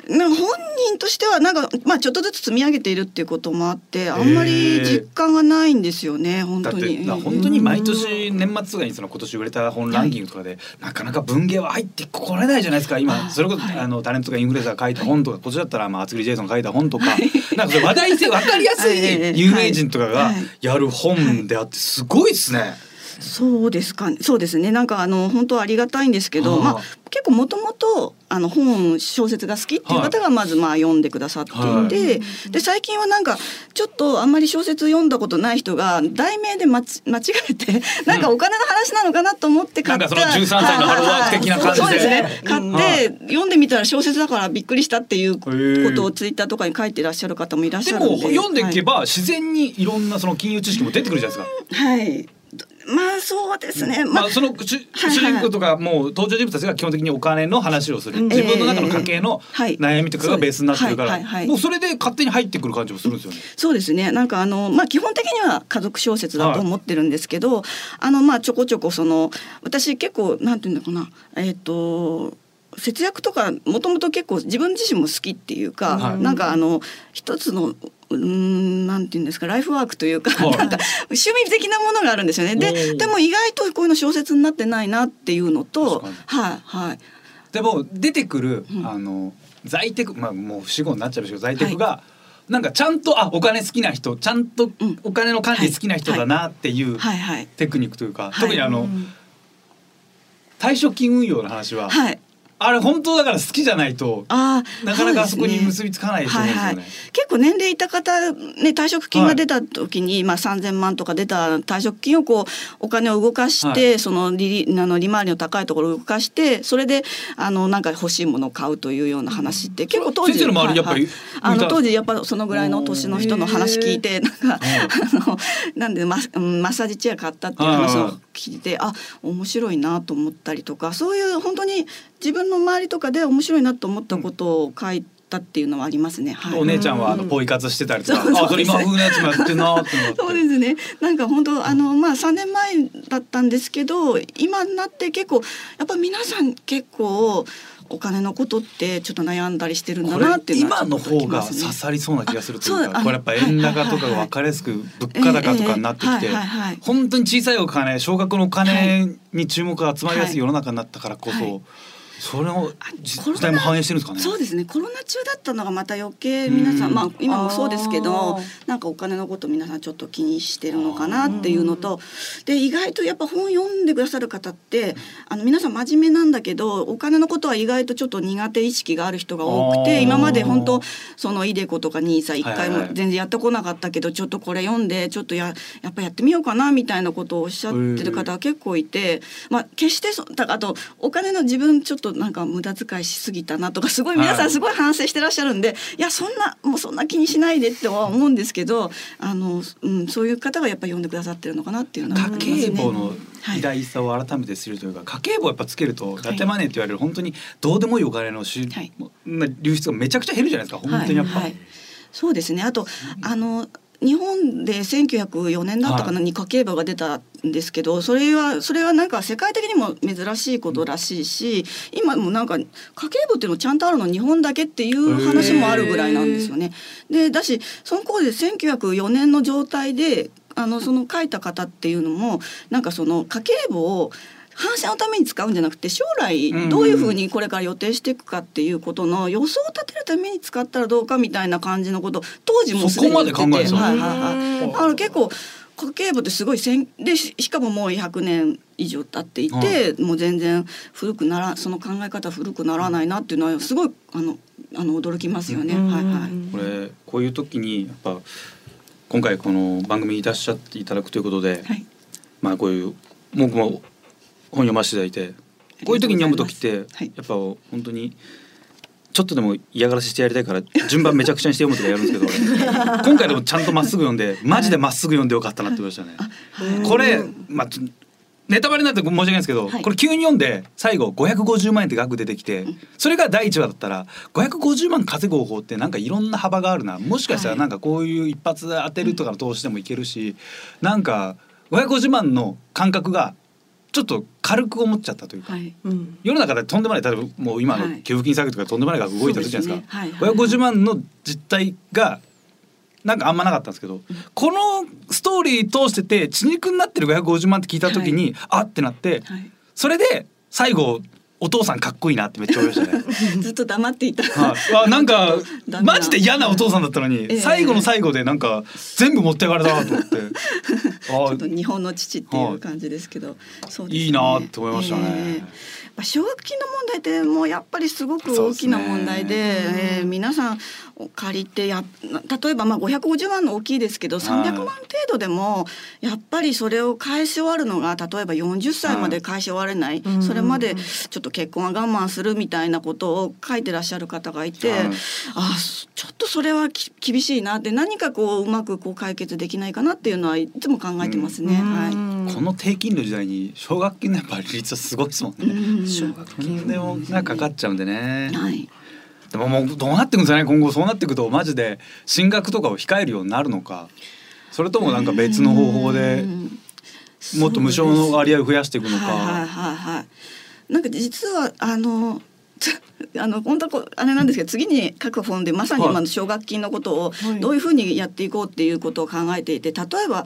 なんか本人としてはなんかまあちょっとずつ積み上げているっていうこともあってあんまり実感がないんですよね本当に。な本当に毎年年末とかにその今年売れた本ランキングとかで、なかなか文芸は入ってこれないじゃないですか。今それこそ、あのタレントがインフルエンサーが書いた本とか、こっちだったらまあ厚切りジェイソンが書いた本とか、なんかそれ話題性分かりやすはい。有名人とかがはいやる本であってすごいですね。そうですかね。そうですね。なんかあの本当はありがたいんですけど、はあ。まあ結構もともとあの本小説が好きっていう方がまずまあ読んでくださっていて、で最近はなんかちょっとあんまり小説読んだことない人が題名で 間違えてなんかお金の話なのかなと思って買った、なんかその13歳のハローワーク的な感じで。そうですね。買って、読んでみたら小説だからびっくりしたっていうことをツイッターとかに書いてらっしゃる方もいらっしでゃるんで。も読んでいけばば自然にいろんなその金融知識も出てくるじゃないですか。はい、まあそうですね。まあ、その主人公とかもう登場人物たちが基本的にお金の話をする。自分の中の家計のはい。悩みとかがベースになってるから。もうそれで勝手に入ってくる感じもするんですよね。そうですね。なんかあのまあ基本的には家族小説だと思ってるんですけど、あのまあちょこちょこその私結構なんていうんだかな。えっ、と節約とかもともと結構自分自身も好きっていうか、はい。なんかあの一つのうーんなんていうんですかライフワークというか、はい。なんか趣味的なものがあるんですよね。おでー。でも意外とこういうの小説になってないなっていうのとはいはい。でも出てくる、うん。あの在宅まあもう死後になっちゃいましたけど在宅が、なんかちゃんとあお金好きな人ちゃんとうん。お金の管理好きな人だなっていうはいはい。テクニックというか、い。特にあの、退職金運用の話は、はいあれ本当だから好きじゃないとあーなかなかあそこに結びつかないと思うんですよね。はいはい、結構年齢いた方、ね、退職金が出た時に、まあ、3,000万とか出た退職金をこうお金を動かして、はその利あの利回りの高いところを動かしてそれであのなんか欲しいものを買うというような話って結構当時の周りやっぱりはいはい。あの当時やっぱそのぐらいの年の人の話聞いてなんかあのなんでマ マッサージチェア買ったっていう話を聞いてあ面白いなと思ったりとかそういう本当に自分の周りとかで面白いなと思ったことを書いたっていうのはありますね。はい。お姉ちゃんはあのポイ活してたりとか、そうそうあそれ今風なやつもやってんなーってって。そうですね。なんか本当あのまあ3年前だったんですけど、今になって結構やっぱ皆さん結構お金のことってちょっと悩んだりしてるんだなっていうのは今の方が刺さりそうな気がするというかこれやっぱ円高とかが分かりやすく物価高とかになってきて本当に小さいお金少額のお金に注目が集まりやすはいい世の中になったからこはいそそれをあ実態も反映してるんですかね。そうですね。コロナ中だったのがまた余計皆さん、うん。まあ今もそうですけどなんかお金のこと皆さんちょっと気にしてるのかなっていうのとで意外とやっぱ本読んでくださる方ってあの皆さん真面目なんだけどお金のことは意外とちょっと苦手意識がある人が多くて今まで本当そのイデコとかニーサ一回も全然やってこなかったけどちょっとこれ読んでちょっとややっぱやってみようかなみたいなことをおっしゃってる方が結構いて、まあ決してそだあとお金の自分ちょっとなんか無駄遣いしすぎたなとかすごい皆さはい。んすごい反省してらっしゃるんで、い、やそんなもうそんな気にしないでっては思うんですけどあの、うん、そういう方がやっぱ読んでくださってるのかなっていうのは思います家計簿ね。の偉大さを改めて知るというか、家計簿をやっぱつけるとラテマネーって言われる本当にどうでもいいお金のし、はい。な流出がめちゃくちゃ減るじゃないですか本当にやっぱ。はいはい。そうですね。あとあの日本で1904年だったかなに家計簿が出たんですけどそれはそれはなんか世界的にも珍しいことらしいし今もなんか家計簿っていうのちゃんとあるの日本だけっていう話もあるぐらいなんですよね。でだしその頃で1904年の状態であのその書いた方っていうのもなんかその家計簿を反射のために使うんじゃなくて将来どういうふうにこれから予定していくかっていうことの予想を立てるために使ったらどうかみたいな感じのことを当時もすでに言ってて。そこまで考えてたはいはいはい。うん。だから結構家計簿ってすごいせんでししかももう100年以上経っていて、もう全然古くならその考え方古くならないなっていうのはすごいあのあの驚きますよね。はいはい。これこういう時にやっぱ今回この番組にいらっしゃっていただくということで、はい。まあこういう僕も本読ませていただいてこういう時に読む時ってはい。やっぱ本当にちょっとでも嫌がらせしてやりたいから順番めちゃくちゃにして読むとかやるんですけど俺 今回でもちゃんとまっすぐ読んでマジでまっすぐ読んでよかったなって思いましたね。これまあネタバレになって申し訳ないんですけど、はい。これ急に読んで最後550万円って額出てきて、それが第1話だったら550万稼ぐ方法ってなんかいろんな幅があるな。もしかしたらなんかこういう一発当てるとかの投資でもいけるし、なんか550万の感覚がちょっと軽く思っちゃったというか、はい。うん世の中でとんでもない例えばもう今のはい給付金詐欺とかとんでもない額動いてるじゃないですか。すねはい550万の実態がなんかあんまなかったんですけど、このストーリー通してて血肉になってる550万って聞いた時に、あってなって、はい。それで最後お父さんかっこいいなってめっちゃ思いましたね。ずっと黙っていた。はい、あ なんかマジで嫌なお父さんだったのに、ええ。最後の最後でなんか全部持ってかれたなと思って。ちょっとあ日本の父っていう感じですけど、そうですね。いいなって思いましたね。ええ。まあ奨学金の問題ってもうやっぱりすごく大きな問題でですねええ。皆さん借りてや例えばまあ550万の大きいですけど300万程度でもやっぱりそれを返し終わるのが例えば40歳まで返し終われない、うんそれまでちょっと結婚は我慢するみたいなことを書いてらっしゃる方がいて、はいあちょっとそれはき厳しいなって何かこううまくこう解決できないかなっていうのはいつも考えてますね。はいこの低金利の時代に奨学金のやっぱり利率はすごいですもんね。うん奨学とんでもがかかっちゃうんでね。はい。でももうどうなってくんですかね今後そうなっていくとマジで進学とかを控えるようになるのかそれともなんか別の方法でうんもっと無償の割合を増やしていくのはいはいか。はいはい。なんか実はあの。つ あの本当はこうあれなんですけど次に書く本でまさにはい。今の奨学金のことをはい。どういうふうにやっていこうっていうことを考えていて例えば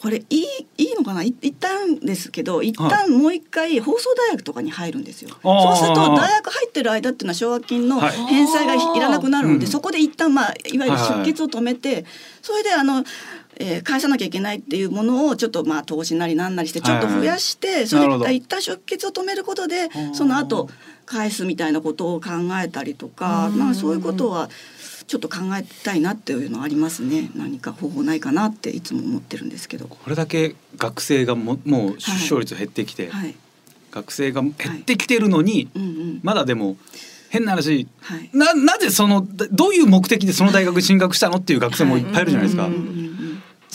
これいいいいのかな？い一旦ですけど一旦もう一回放送大学とかに入るんですよ。そうすると大学入ってる間っていうのは奨学金のはい。返済がいらなくなるので、うん。そこで一旦まあいわゆる出血を止めて、それであの。えー返さなきゃいけないっていうものをちょっとまあ投資なりなんなりしてちょっと増やして、それなるほどで一旦出血を止めることでその後返すみたいなことを考えたりとか、まあそういうことはちょっと考えたいなっていうのはありますね。何か方法ないかなっていつも思ってるんですけど。これだけ学生がももう出生率減ってきて、はい。学生が減ってきてるのに、うんうん。まだでも変な話はい。ななぜそのだどういう目的でその大学に進学したのっていう学生もいっぱいいるじゃないですか。うんうんうん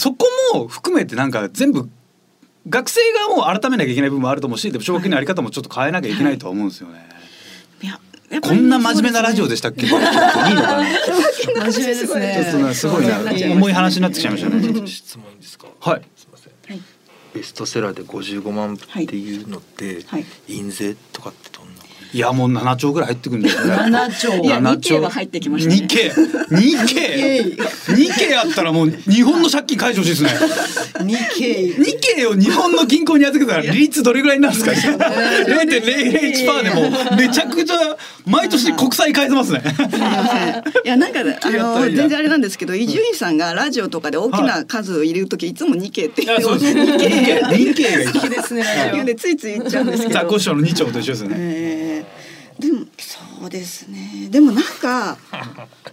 そこも含めてなんか全部学生がもう改めなきゃいけない部分もあると思うしでも奨学金のあり方もちょっと変えなきゃいけないとは思うんですよね。いや、やこんな真面目なラジオでしたっけ？いいのかな。真面目ですちょっとねねすごいな重い話になってきちゃいましたね。質問いいですかはい。すいませんはい。ベストセラーで55万部っていうのって、はい印税とかっていやもう7兆ぐらい入ってくるんですよね。7兆いや7日経は入ってきましたね。日経日経日経やったらもう日本の借金解消してですね。日経日経を日本の銀行に預けたら利率どれぐらいになるんですか。0.001%でもうめちゃくちゃ毎年国債変えてますね。いやなんかあの全然あれなんですけど伊集院さんがラジオとかで大きな数を入れる時いつも日経っていやそうです。日日経経日経がですね。ラジ言うんでついつい言っちゃうんですけど。ザコシショウの2兆と一緒ですね。ですね。でもなんか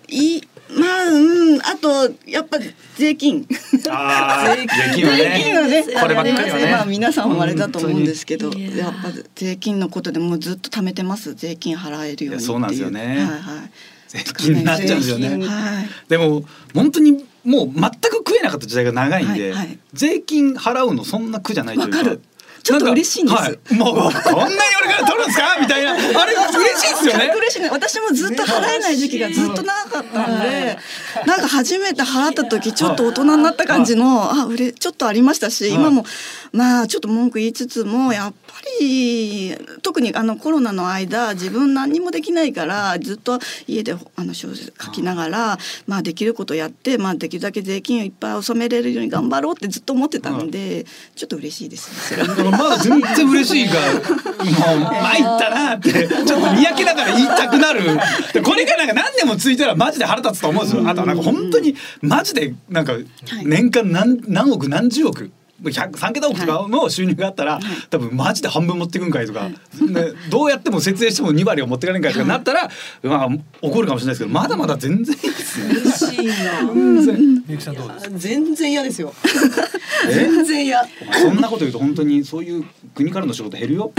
いいまあうんあとやっぱ税金。ああ税金は税金はねこればっかりはね。まあ皆さんもあれだと思うんですけどやっぱ税金のことでもうずっと貯めてます。税金払えるようにっていう。いやそうなんですよね。はいはい。税金になっちゃうんですよね。はい。でも本当にもう全く食えなかった時代が長いんで、はいはい。税金払うのそんな苦じゃないというか。ちょっと嬉しいんです。はい、もうこんなに俺から取るんですか？みたいな。あれ嬉しいですよね。嬉しい。ね私もずっと払えない時期がずっと長かったんでなんか初めて払った時ちょっと大人になった感じのあうれちょっとありましたしはい。今もまあちょっと文句言いつつもやっぱり特にあのコロナの間自分何にもできないからずっと家であの小説書きながらまあできることやってまあできるだけ税金をいっぱい納めれるように頑張ろうってずっと思ってたんでちょっと嬉しいです まだ全然嬉しいからもう参ったなってちょっとにやけながら言いたくなる。でこれがなんか何年もついたらマジで腹立つと思うんですよ。あとはなんか本当にマジでなんか年間何何億何十億100 3桁億とかの収入があったら、多分マジで半分持ってくんかいとか、ね、どうやっても節税しても2割を持ってかれんかいとかなったら、まあ怒るかもしれないですけどまだまだ全然いいですね。嬉しいな。全然。嫌ですよ。え？全然嫌。そんなこと言うと本当にそういう国からの仕事減るよ。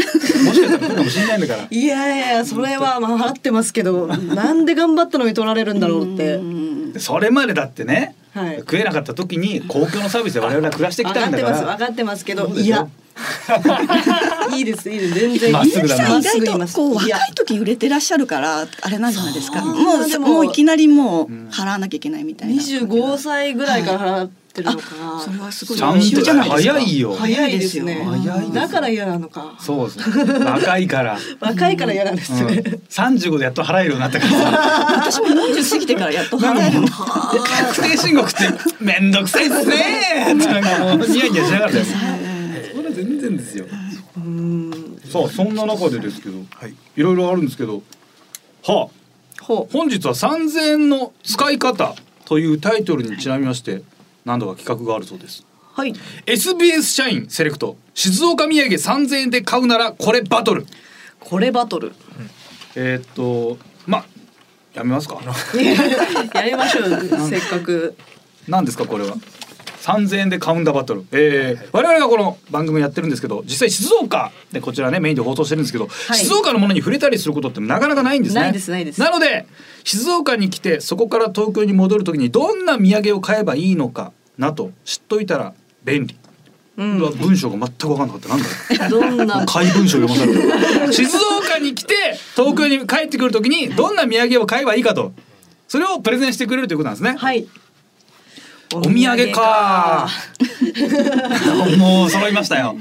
もしかしたら来るかもしれないんだから。いやいやそれはまあ払ってますけどなんで頑張ったのに取られるんだろうって。でそれまでだってね、はい。食えなかった時に公共のサービスで我々は暮らしてき分かってたんだから。ます分かってますけどいや。いいですいいです。全然。まっすぐだ意外とこう若い時売れてらっしゃるからあれなんじゃないですか。もうでももういきなりもう払わなきゃいけないみたいな。25歳ぐらいから払ってるのかな、それはすごいちゃんと優秀じゃないですか。早いよ早いですね。早いですだから嫌なのか。そうです。ね 若いから、若いから嫌なんですうん、ね、35でやっと払えるようになったから 私も40過ぎてからやっと払えるの。確定申告ってめんどくさいっすね。なんかもうニヤニヤしながらだよそれは全然ですよ。さあそんな中でですけど、はい。いろいろあるんですけどはあ。本日は3000円の使い方というタイトルにちなみまして何度か企画があるそうです。はい。SBS 社員セレクト。静岡土産3000円で買うならこれバトル。これバトル。えーっとまあやめますか？やりましょう。せっかく。何ですかこれは？3000円で買うんだバトル、えー我々がこの番組やってるんですけど実際静岡でこちらねメインで放送してるんですけど、い。静岡のものに触れたりすることってなかなかないんですね。ないですないです。なので静岡に来てそこから東京に戻る時にどんな土産を買えばいいのかなと知っといたら便利、うん。文章が全く分かんなかった。なんだろう どんな？怪文書読まされる静岡に来て 東京に帰ってくる時にどんな土産を買えばいいかと。それをプレゼンしてくれるということなんですね、はい。お土産か。もう揃いましたよ。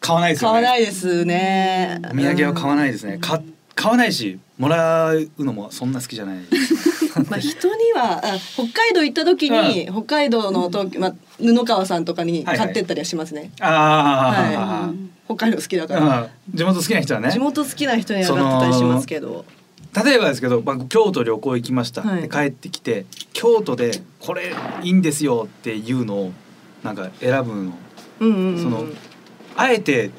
買わないですよね。買わないですね。お土産は買わないですね。か買わないしもらうのもそんな好きじゃないまあ人にはあ北海道行った時に、北海道の東京まあ布川さんとかにはいはい。買ってったりはしますね。ああ、北海道好きだから。うん。地元好きな人はね。地元好きな人には買ってたりしますけど。例えばですけど、まあ、京都旅行行きました、はい。で帰ってきて京都でこれいいんですよっていうのをなんか選ぶの。うんうんうん。そのあえて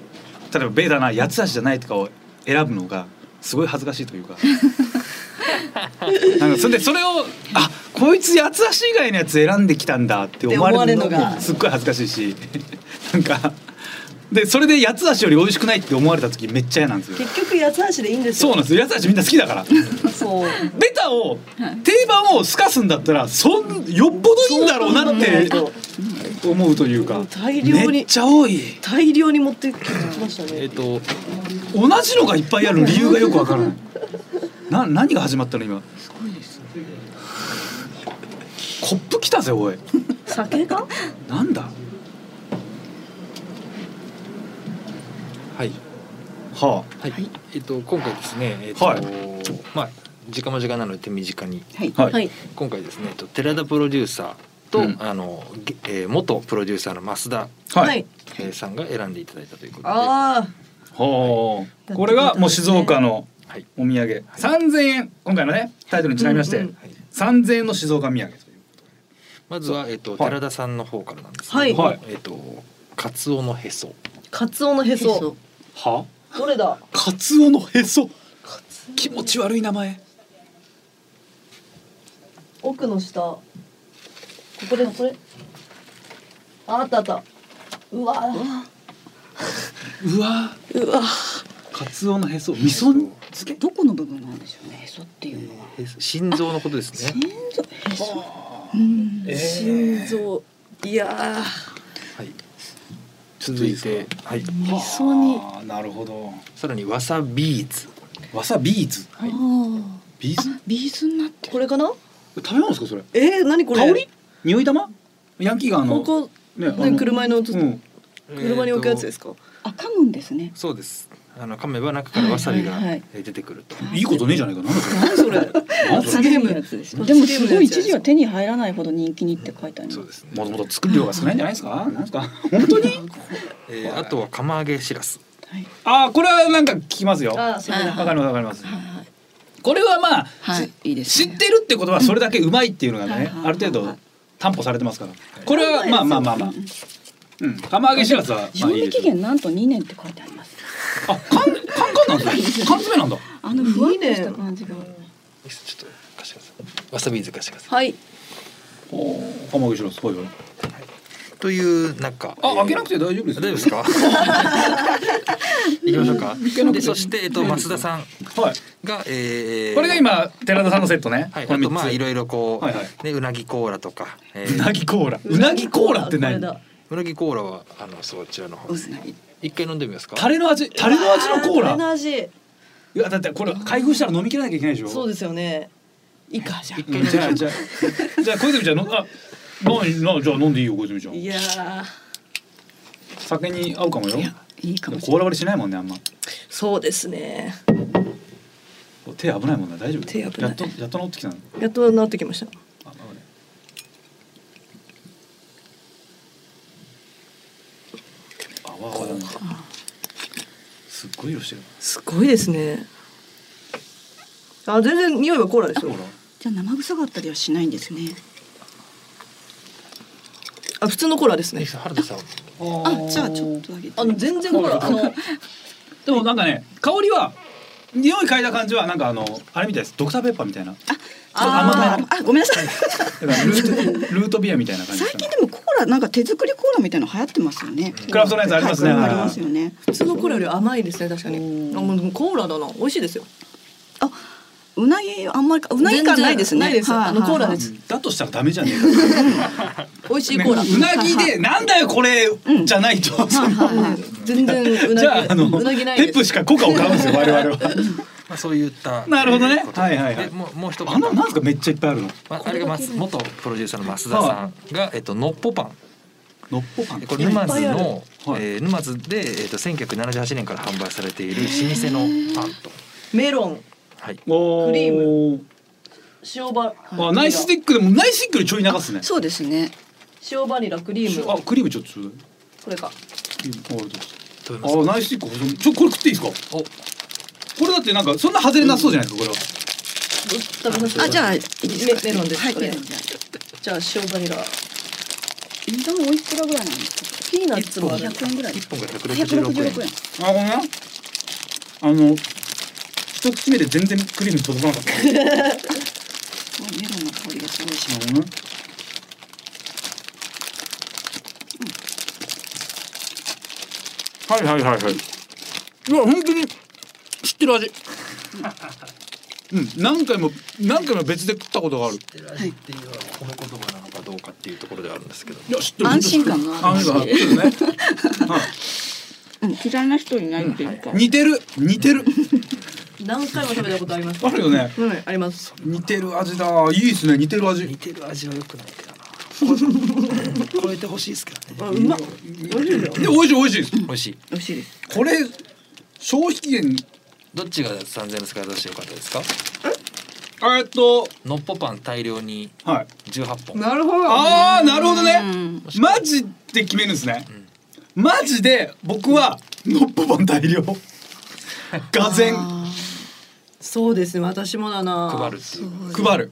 例えばベタな八つ橋じゃないとかを選ぶのがすごい恥ずかしいというか なんかそれでそれをあこいつ八つ橋以外のやつ選んできたんだって思われるのがもすっごい恥ずかしいし なんかでそれで八つ橋より美味しくないって思われた時めっちゃ嫌なんですよ。結局八つ橋でいいんですよ。そうなんですよ八つ橋みんな好きだから。そう。ベタを定番をすかすんだったらそんよっぽどいいんだろうなって思うというか大量にめっちゃ多い大量に持ってきましたね。えっと同じのがいっぱいある理由がよくわからないな何が始まったの今？コップ来たぜおい。酒が？なんだ？はい。ははい、えっと今回ですねえっと、はい。まあ時間も時間なので手短にはい。あはい、はい。今回ですねえっと寺田プロデューサーと、うん。あの、げえー元プロデューサーの増田、はい。えーさんが選んでいただいたということで、ああ。はあこれがもう静岡のはい、お土産。3000円。今回のねタイトルにちなみまして、うんうんはい。3000円の静岡土産というまずはえっと、はい。寺田さんの方からなんですけど、はい。はい。えっとカツオのへそ。カツオのへそ。は？どれだ？カツオのへそ。気持ち悪い名前。奥の下。ここでこれ？ああったあった。うわ。うわうわ。カツオのへそ。味噌？漬けどこの部分なんでしょうね。へそっていうのは。へそ心臓のことですね心臓へそ。うん。え心臓。いやはい続いてはいー。味噌に。あーなるほどさらにわさビーズわさビーズ？ああ。ビーズ？ビーズになってる。これかな？食べ物ですかそれ？えー、何これ？香り？匂い玉？ヤンキーがあのここねあねの車に乗ってうん車に置くやつですか？あ、噛むんですね。そうですあの噛めば中からわさびがはいはいはい。えー出てくると、いいことねえじゃないか。なそれ。罰ゲームやつです。ねでもすごい一時は手に入らないほど人気にって書いてあります。そうですね。もともと作る量が少ないんじゃないですか？なんですか？本当に？えーあとは釜揚げしらす。はい。あーこれはなんか聞きますよ。あわ。かりますわかります。はいはい。これはまあはい。いいね。知ってるってことはそれだけうまいっていうのがねはいはい。ある程度担保されてますから。これはまあまあまあまあ。うん。釜揚げしらすはま賞味期限なんと2年って書いてあります。あ缶缶缶なんですね。缶詰なんだ。あのふわっとした感じが。ちょっと貸してください。わさビーズ貸してください。はい。おー釜揚げしらすはいはいというなんかあ開けなくて大丈夫です大丈夫ですか？行きましょうか。でそして、えっと、増田さんはい。が、えーこれが今寺田さんのセットね。はい、あとまあいろいろこう、はいはい。ねうなぎコーラとか、えー。うなぎコーラ。うなぎコーラって何？うなぎコーラはあのそちらの方。ですね一回飲んでみますか？タレの味タレの味のコータレラの味。いやだってこれ開封したら飲みきらなきゃいけないでしょ？そうですよね。いいかじゃあ。うんじゃあじゃあじゃあ小泉ちゃんのあななじゃあ飲んでいいよ小泉ちゃんいやー酒に合うかもよいやいいかでももしれない。コーラ割りしないもんねあんまそうですね。手危ないもんね大丈夫？手危ないやっとやっと治ってきたのやっと治ってきました。わわだねすっごい色してるすごいですね。あ全然匂いはコーラですよじゃあ生臭かったりはしないんですね。あ普通のコーラですね。原田さんあ、じゃあちょっとあげて。あの全然コーラあの でもなんかね香りは匂い嗅いだ感じはなんかあのあれみたいです。ドクターペッパーみたいな。あめのーあ、ごめんなさい。ルート ルートビアみたいな感じ最近でもコーラなんか手作りコーラみたいなの流行ってますよね。クラフトのやつありますね。はいありますよね。普通のコーラより甘いですね確かに。あもうコーラだな。美味しいですよ。あ、うなぎあんまりかうなぎ感ないですね。ないです。はいあのコーラはいです。だとしたらダメじゃねえか。美味しいコーラ。ねうなぎでなんだよこれ。じゃない。と。全然うなぎじゃああのうなぎないペップ。しかコカを買うんですよ我々は。まあそういったなるほどね。はいはいはい。でもうもう一方あんななんか？めっちゃいっぱいあるの。まあ、あれがます元プロデューサーの増田さんが、えっと、のっぽパンのっぽパンこれ沼津の、はい。えー沼津で、えっと、1978年から販売されている老舗のパンと、メロン。はい、おクリーム。塩バあナイススティックでもナイススティックよりちょい長っすね。そうですね。塩バニラクリーム。あクリームちょっとこれか。あナイススティック保存ちょこれ食っていいですか？お。これだってなんかそんな外れなさそうじゃないですかこれは。あじゃあいいメですかメロンですはいこれ？メロンじゃあ塩バニラ。値段おいくらぐらいなんですか？ピーナッツもある。100円ぐらい。一本が166 166円。円。あごめん。なあの一口目で全然クリーム届かなかった。メロンの香りがすごいしなるほどね。はいはいはいはい。いや本当に知ってる味。うん何回も何回も別で食ったことがある。知ってる味っていうのは褒め言葉なのかどうかっていうところではあるんですけど。いや知ってる。安心感がある。安心感ある。ね、はいうん。嫌いな人いないっていうか。似てる似てる何回も食べたことあります？あるよね。はいあります。似てる味だ。いいですね。似てる味。似てる味は良くないけどな超えてほしいですけどね。あうまっ。美味しいで美味しい美味しいです。美味しい。美味しいです。これ消費期限どっちが3000円の使い方してよかったですか？え？っと。のっぽパン大量にはい。18本。なるほど。ああなるほどね。うん。マジで決めるんですね。マジで僕はのっぽパン大量。が ぜそうですね私もだな。配るっていう。配る。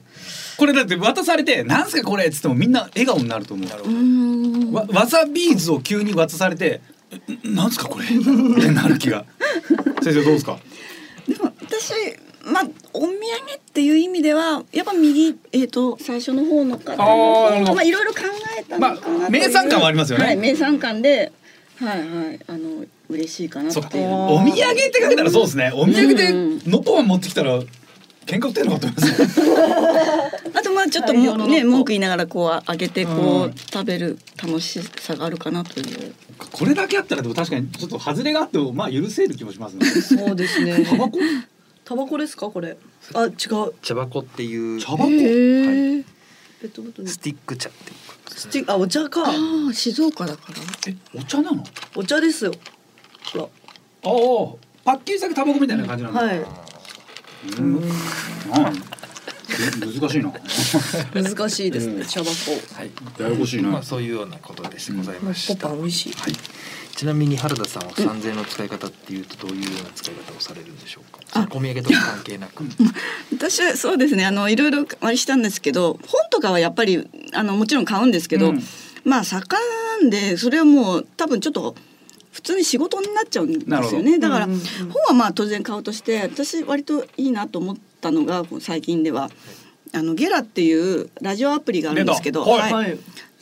これだって渡されて「なんすかこれ」っつってもみんな笑顔になると思うわわさビーズを急に渡されて「んなんすかこれ」ってなる気が。先生どうですか？でも私まあお土産っていう意味ではやっぱ右えっ、と最初の方の方あーなるほど。まあいろいろ考えたのかなまあ名産感はありますよね。はい名産感で。はいはい。あの嬉しいかなっていう。お土産ってかけたらそうですね。お土産でうんのっぽパン持ってきたら喧嘩売ってんのかと思います あとまあちょっともね文句言いながらこうあげてこう食べる楽しさがあるかなという。これだけあったらでも確かにちょっと外れがあってもまあ許せる気もしますね。そうですね。タバコ？タバコですか？これ。あ違う。茶箱っていう。茶箱？はい。ペットボトル。スティック茶っていう。スティあお茶か。ああ静岡だから。えお茶なの？お茶ですよほらああパッケー。ジだけタバコみたいな感じなんだ、はい。うん。難しいな。難しいですうん。ね茶箱。はい。ややこしいな、まあそういうようなことでございましポた、パン美味しい。はい、ちなみに原田さんは3000円の使い方っていうとどういうような使い方をされるんでしょうか？そのお土産とか関係なく。私はそうですねあのいろいろあれしたんですけど本とかはやっぱりあのもちろん買うんですけど、うん。まあ作家なんでそれはもう多分ちょっと普通に仕事になっちゃうんですよね。だから、うんうんうん。本はまあ当然買うとして私割といいなと思ったのが最近ではあのゲラっていうラジオアプリがあるんですけど、はい。はい。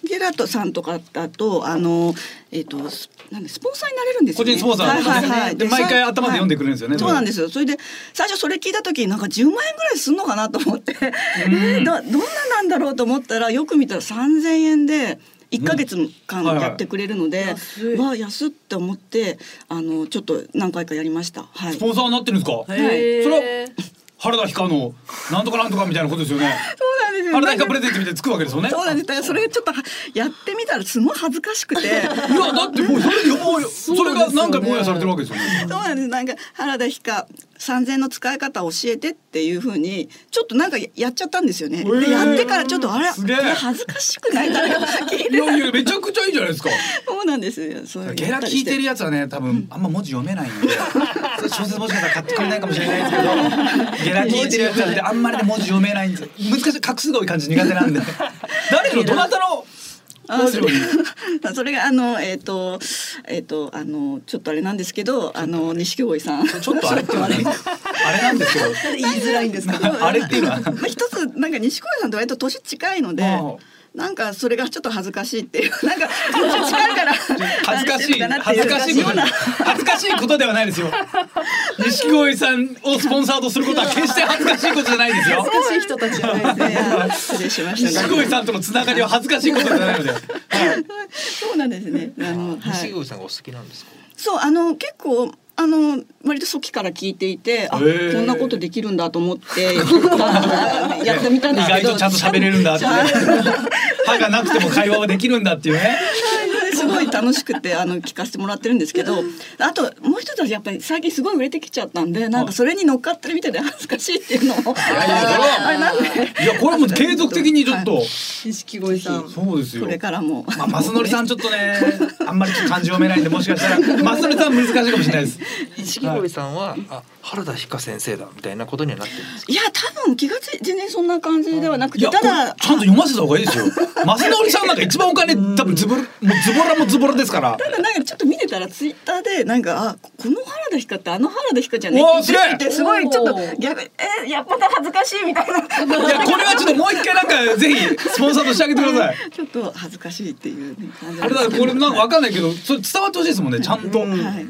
ゲラトさんとかだとあのえっ、とスなんでスポンサーになれるんですよね。個人スポンサーはいはいはい。で毎回頭で読んでくれるんですよねはい。そうなんですよ。それで最初それ聞いた時なんか10万円ぐらいすんのかなと思って、えー どどんななんだろうと思ったらよく見たら3000円で。1か月間やってくれるので、うん、はい、安って思ってあのちょっと何回かやりました、はい、スポンサーになってるんですか、はい、それは原田光のなんとかなんとかみたいなことですよね。そうなんですよ原田光プレゼントみたいつくわけですよね。そうなんです。それちょっとやってみたらすごい恥ずかしくて。いやだってもうそれもうそれが何回もやされてるわけですよね。そうなんです。なんか原田光3,000の使い方教えてっていうふうにちょっとなんかやっちゃったんですよね。えー、でやってからちょっとあれ恥ずかしくないいやいやめちゃくちゃいいじゃないですか。そうなんですよ。ゲラ聞いてるやつはね多分あんま文字読めないんで。小説もしかした買ってくれないかもしれないですけど。ゲラ聞いてるやつはあんまり文字読めないんです難しい画数が多い感じ苦手なんで。誰のどなたのあそれ それがあのえっ、とえっ、とあのちょっとあれなんですけどあの錦鯉さん。ちょっとあれっていうのはね あれなんですけど。言いづらいんですかあれっていうのは。まあ一つなんか錦鯉さんと割と年近いのでああ。なんかそれがちょっと恥ずかしいっていう。なんか年近いから。恥ずかしい。恥ずかしいこと。恥ずかしいことではないですよ。錦鯉さんをスポンサーとすることは決して恥ずかしいことじゃないですよ。恥ずかしい人たちじゃないですいねや失礼しました。錦鯉さんとのつながりは恥ずかしいことじゃないので。そうなんですね。あの、はい。西郷さんがお好きなんですか？そう、あの、結構。あの割と初期から聞いていてあこんなことできるんだと思って やってみたんですけど意外とちゃんと喋れるんだってね。歯がなくても会話はできるんだっていうねごい楽しくてあの聞かせてもらってるんですけどあともう一つはやっぱり最近すごい売れてきちゃったんでなんかそれに乗っかってるみたいで恥ずかしいっていうのをいやいや。それはあれなんで。いやこれも継続的にちょっと、錦鯉さん。そうですよ。これからも。まあ、増則さんちょっとねあんまり漢字読めないんでもしかしたら 増則さん難しいかもしれないです。錦鯉さんは、あ原田ひか先生だみたいなことにはなってるんですか？いや多分気がつい全然そんな感じではなくてただちゃんと読ませた方がいいですよ。増則さんなんか一番お金多分ズボラもうズボラもズボラですから。ただなんかちょっと見てたらツイッターでなんかあこの原田ひかってあの原田ひかじゃねっておーすげえ。言ってすごいちょっと逆えやっぱ恥ずかしいみたいな。いやこれはちょっともう一回なんかぜひスポンサーとしてあげてください。ちょっと恥ずかしいっていう、ね、感じあれだこれなんかわかんないけどそれ伝わってほしいですもんねちゃんと、はい。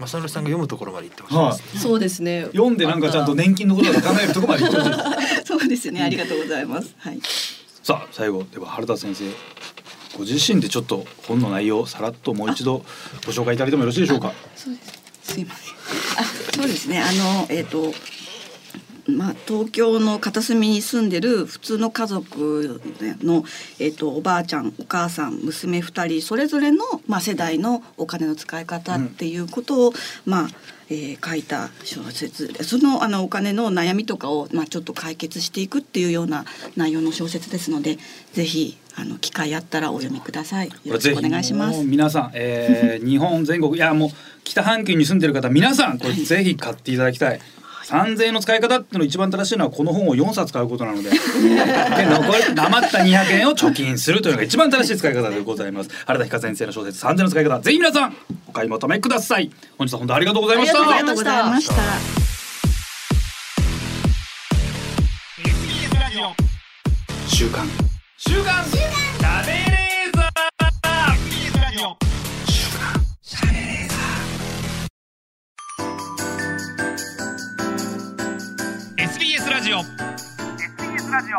正則さんが読むところまで行ってほしいですね、そうですね。読んでなんかちゃんと年金のこととか考えるところまで行ってほしいです。そうですねありがとうございます。はい。さあ最後では原田先生ご自身でちょっと本の内容をさらっともう一度ご紹介いただいてもよろしいでしょうかすいませんあそうですねあのえっ、とまあ、東京の片隅に住んでる普通の家族の、えっとおばあちゃんお母さん娘2人それぞれの、まあ、世代のお金の使い方っていうことを、まあえー書いた小説でそのあのお金の悩みとかを、まあ、ちょっと解決していくっていうような内容の小説ですのでぜひあの機会あったらお読みください。よろしくお願いします。皆さん、えー、日本全国いやもう北半球に住んでる方皆さんこれぜひ買っていただきたい。3000円の使い方っていうの一番正しいのはこの本を4冊買うことなので で残り余った200円を貯金するというのが一番正しい使い方でございます。原田ひか先生の小説3000円の使い方ぜひ皆さんお買い求めください。本日は本当にありがとうございました。ありありがとうございました。週刊。週刊ラジオ。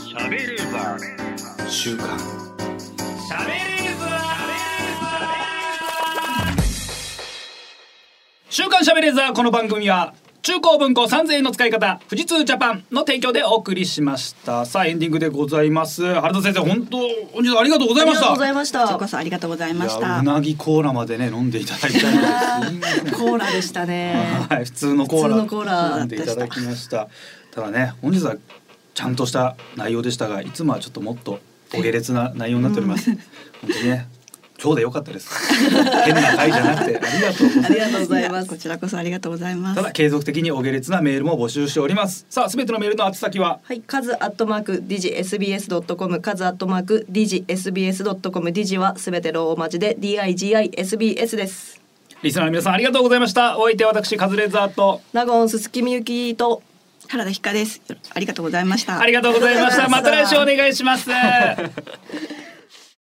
しゃべれーザー週刊しゃべれーザー週刊しゃべれーザーこの番組は中高文庫3000円の使い方富士通ジャパンの提供でお送りしました。さあエンディングでございます。原田先生本当本日はありがとうございました。ありがとうございました。こそありがとうございました。う。なぎコーラまでね飲んでいただいたコーラでしたね。はい、普通のコーラ。普通のコーラ飲んでいただきました。ただね、本日はちゃんとした内容でしたが、いつもはちょっともっとお下劣な内容になっております。本当にね、今日でよかったです。変な回じゃなくて、ありがとうございますありがとうございますこちらこそありがとうございますた。だ継続的にお下劣なメールも募集しております。さあ、すべてのメールの宛先は？はい、カズアットマークディジ SBS ドットコム、カズアットマークディジ SBS ドットコム、ディジはすべてローマ字で D I G I S B S です。リスナーの皆さんありがとうございました。お相手は私カズレーザーと。ナゴンススキミユキと原田ひかです。ありがとうございました。ありがとうございました。また来週お願いします。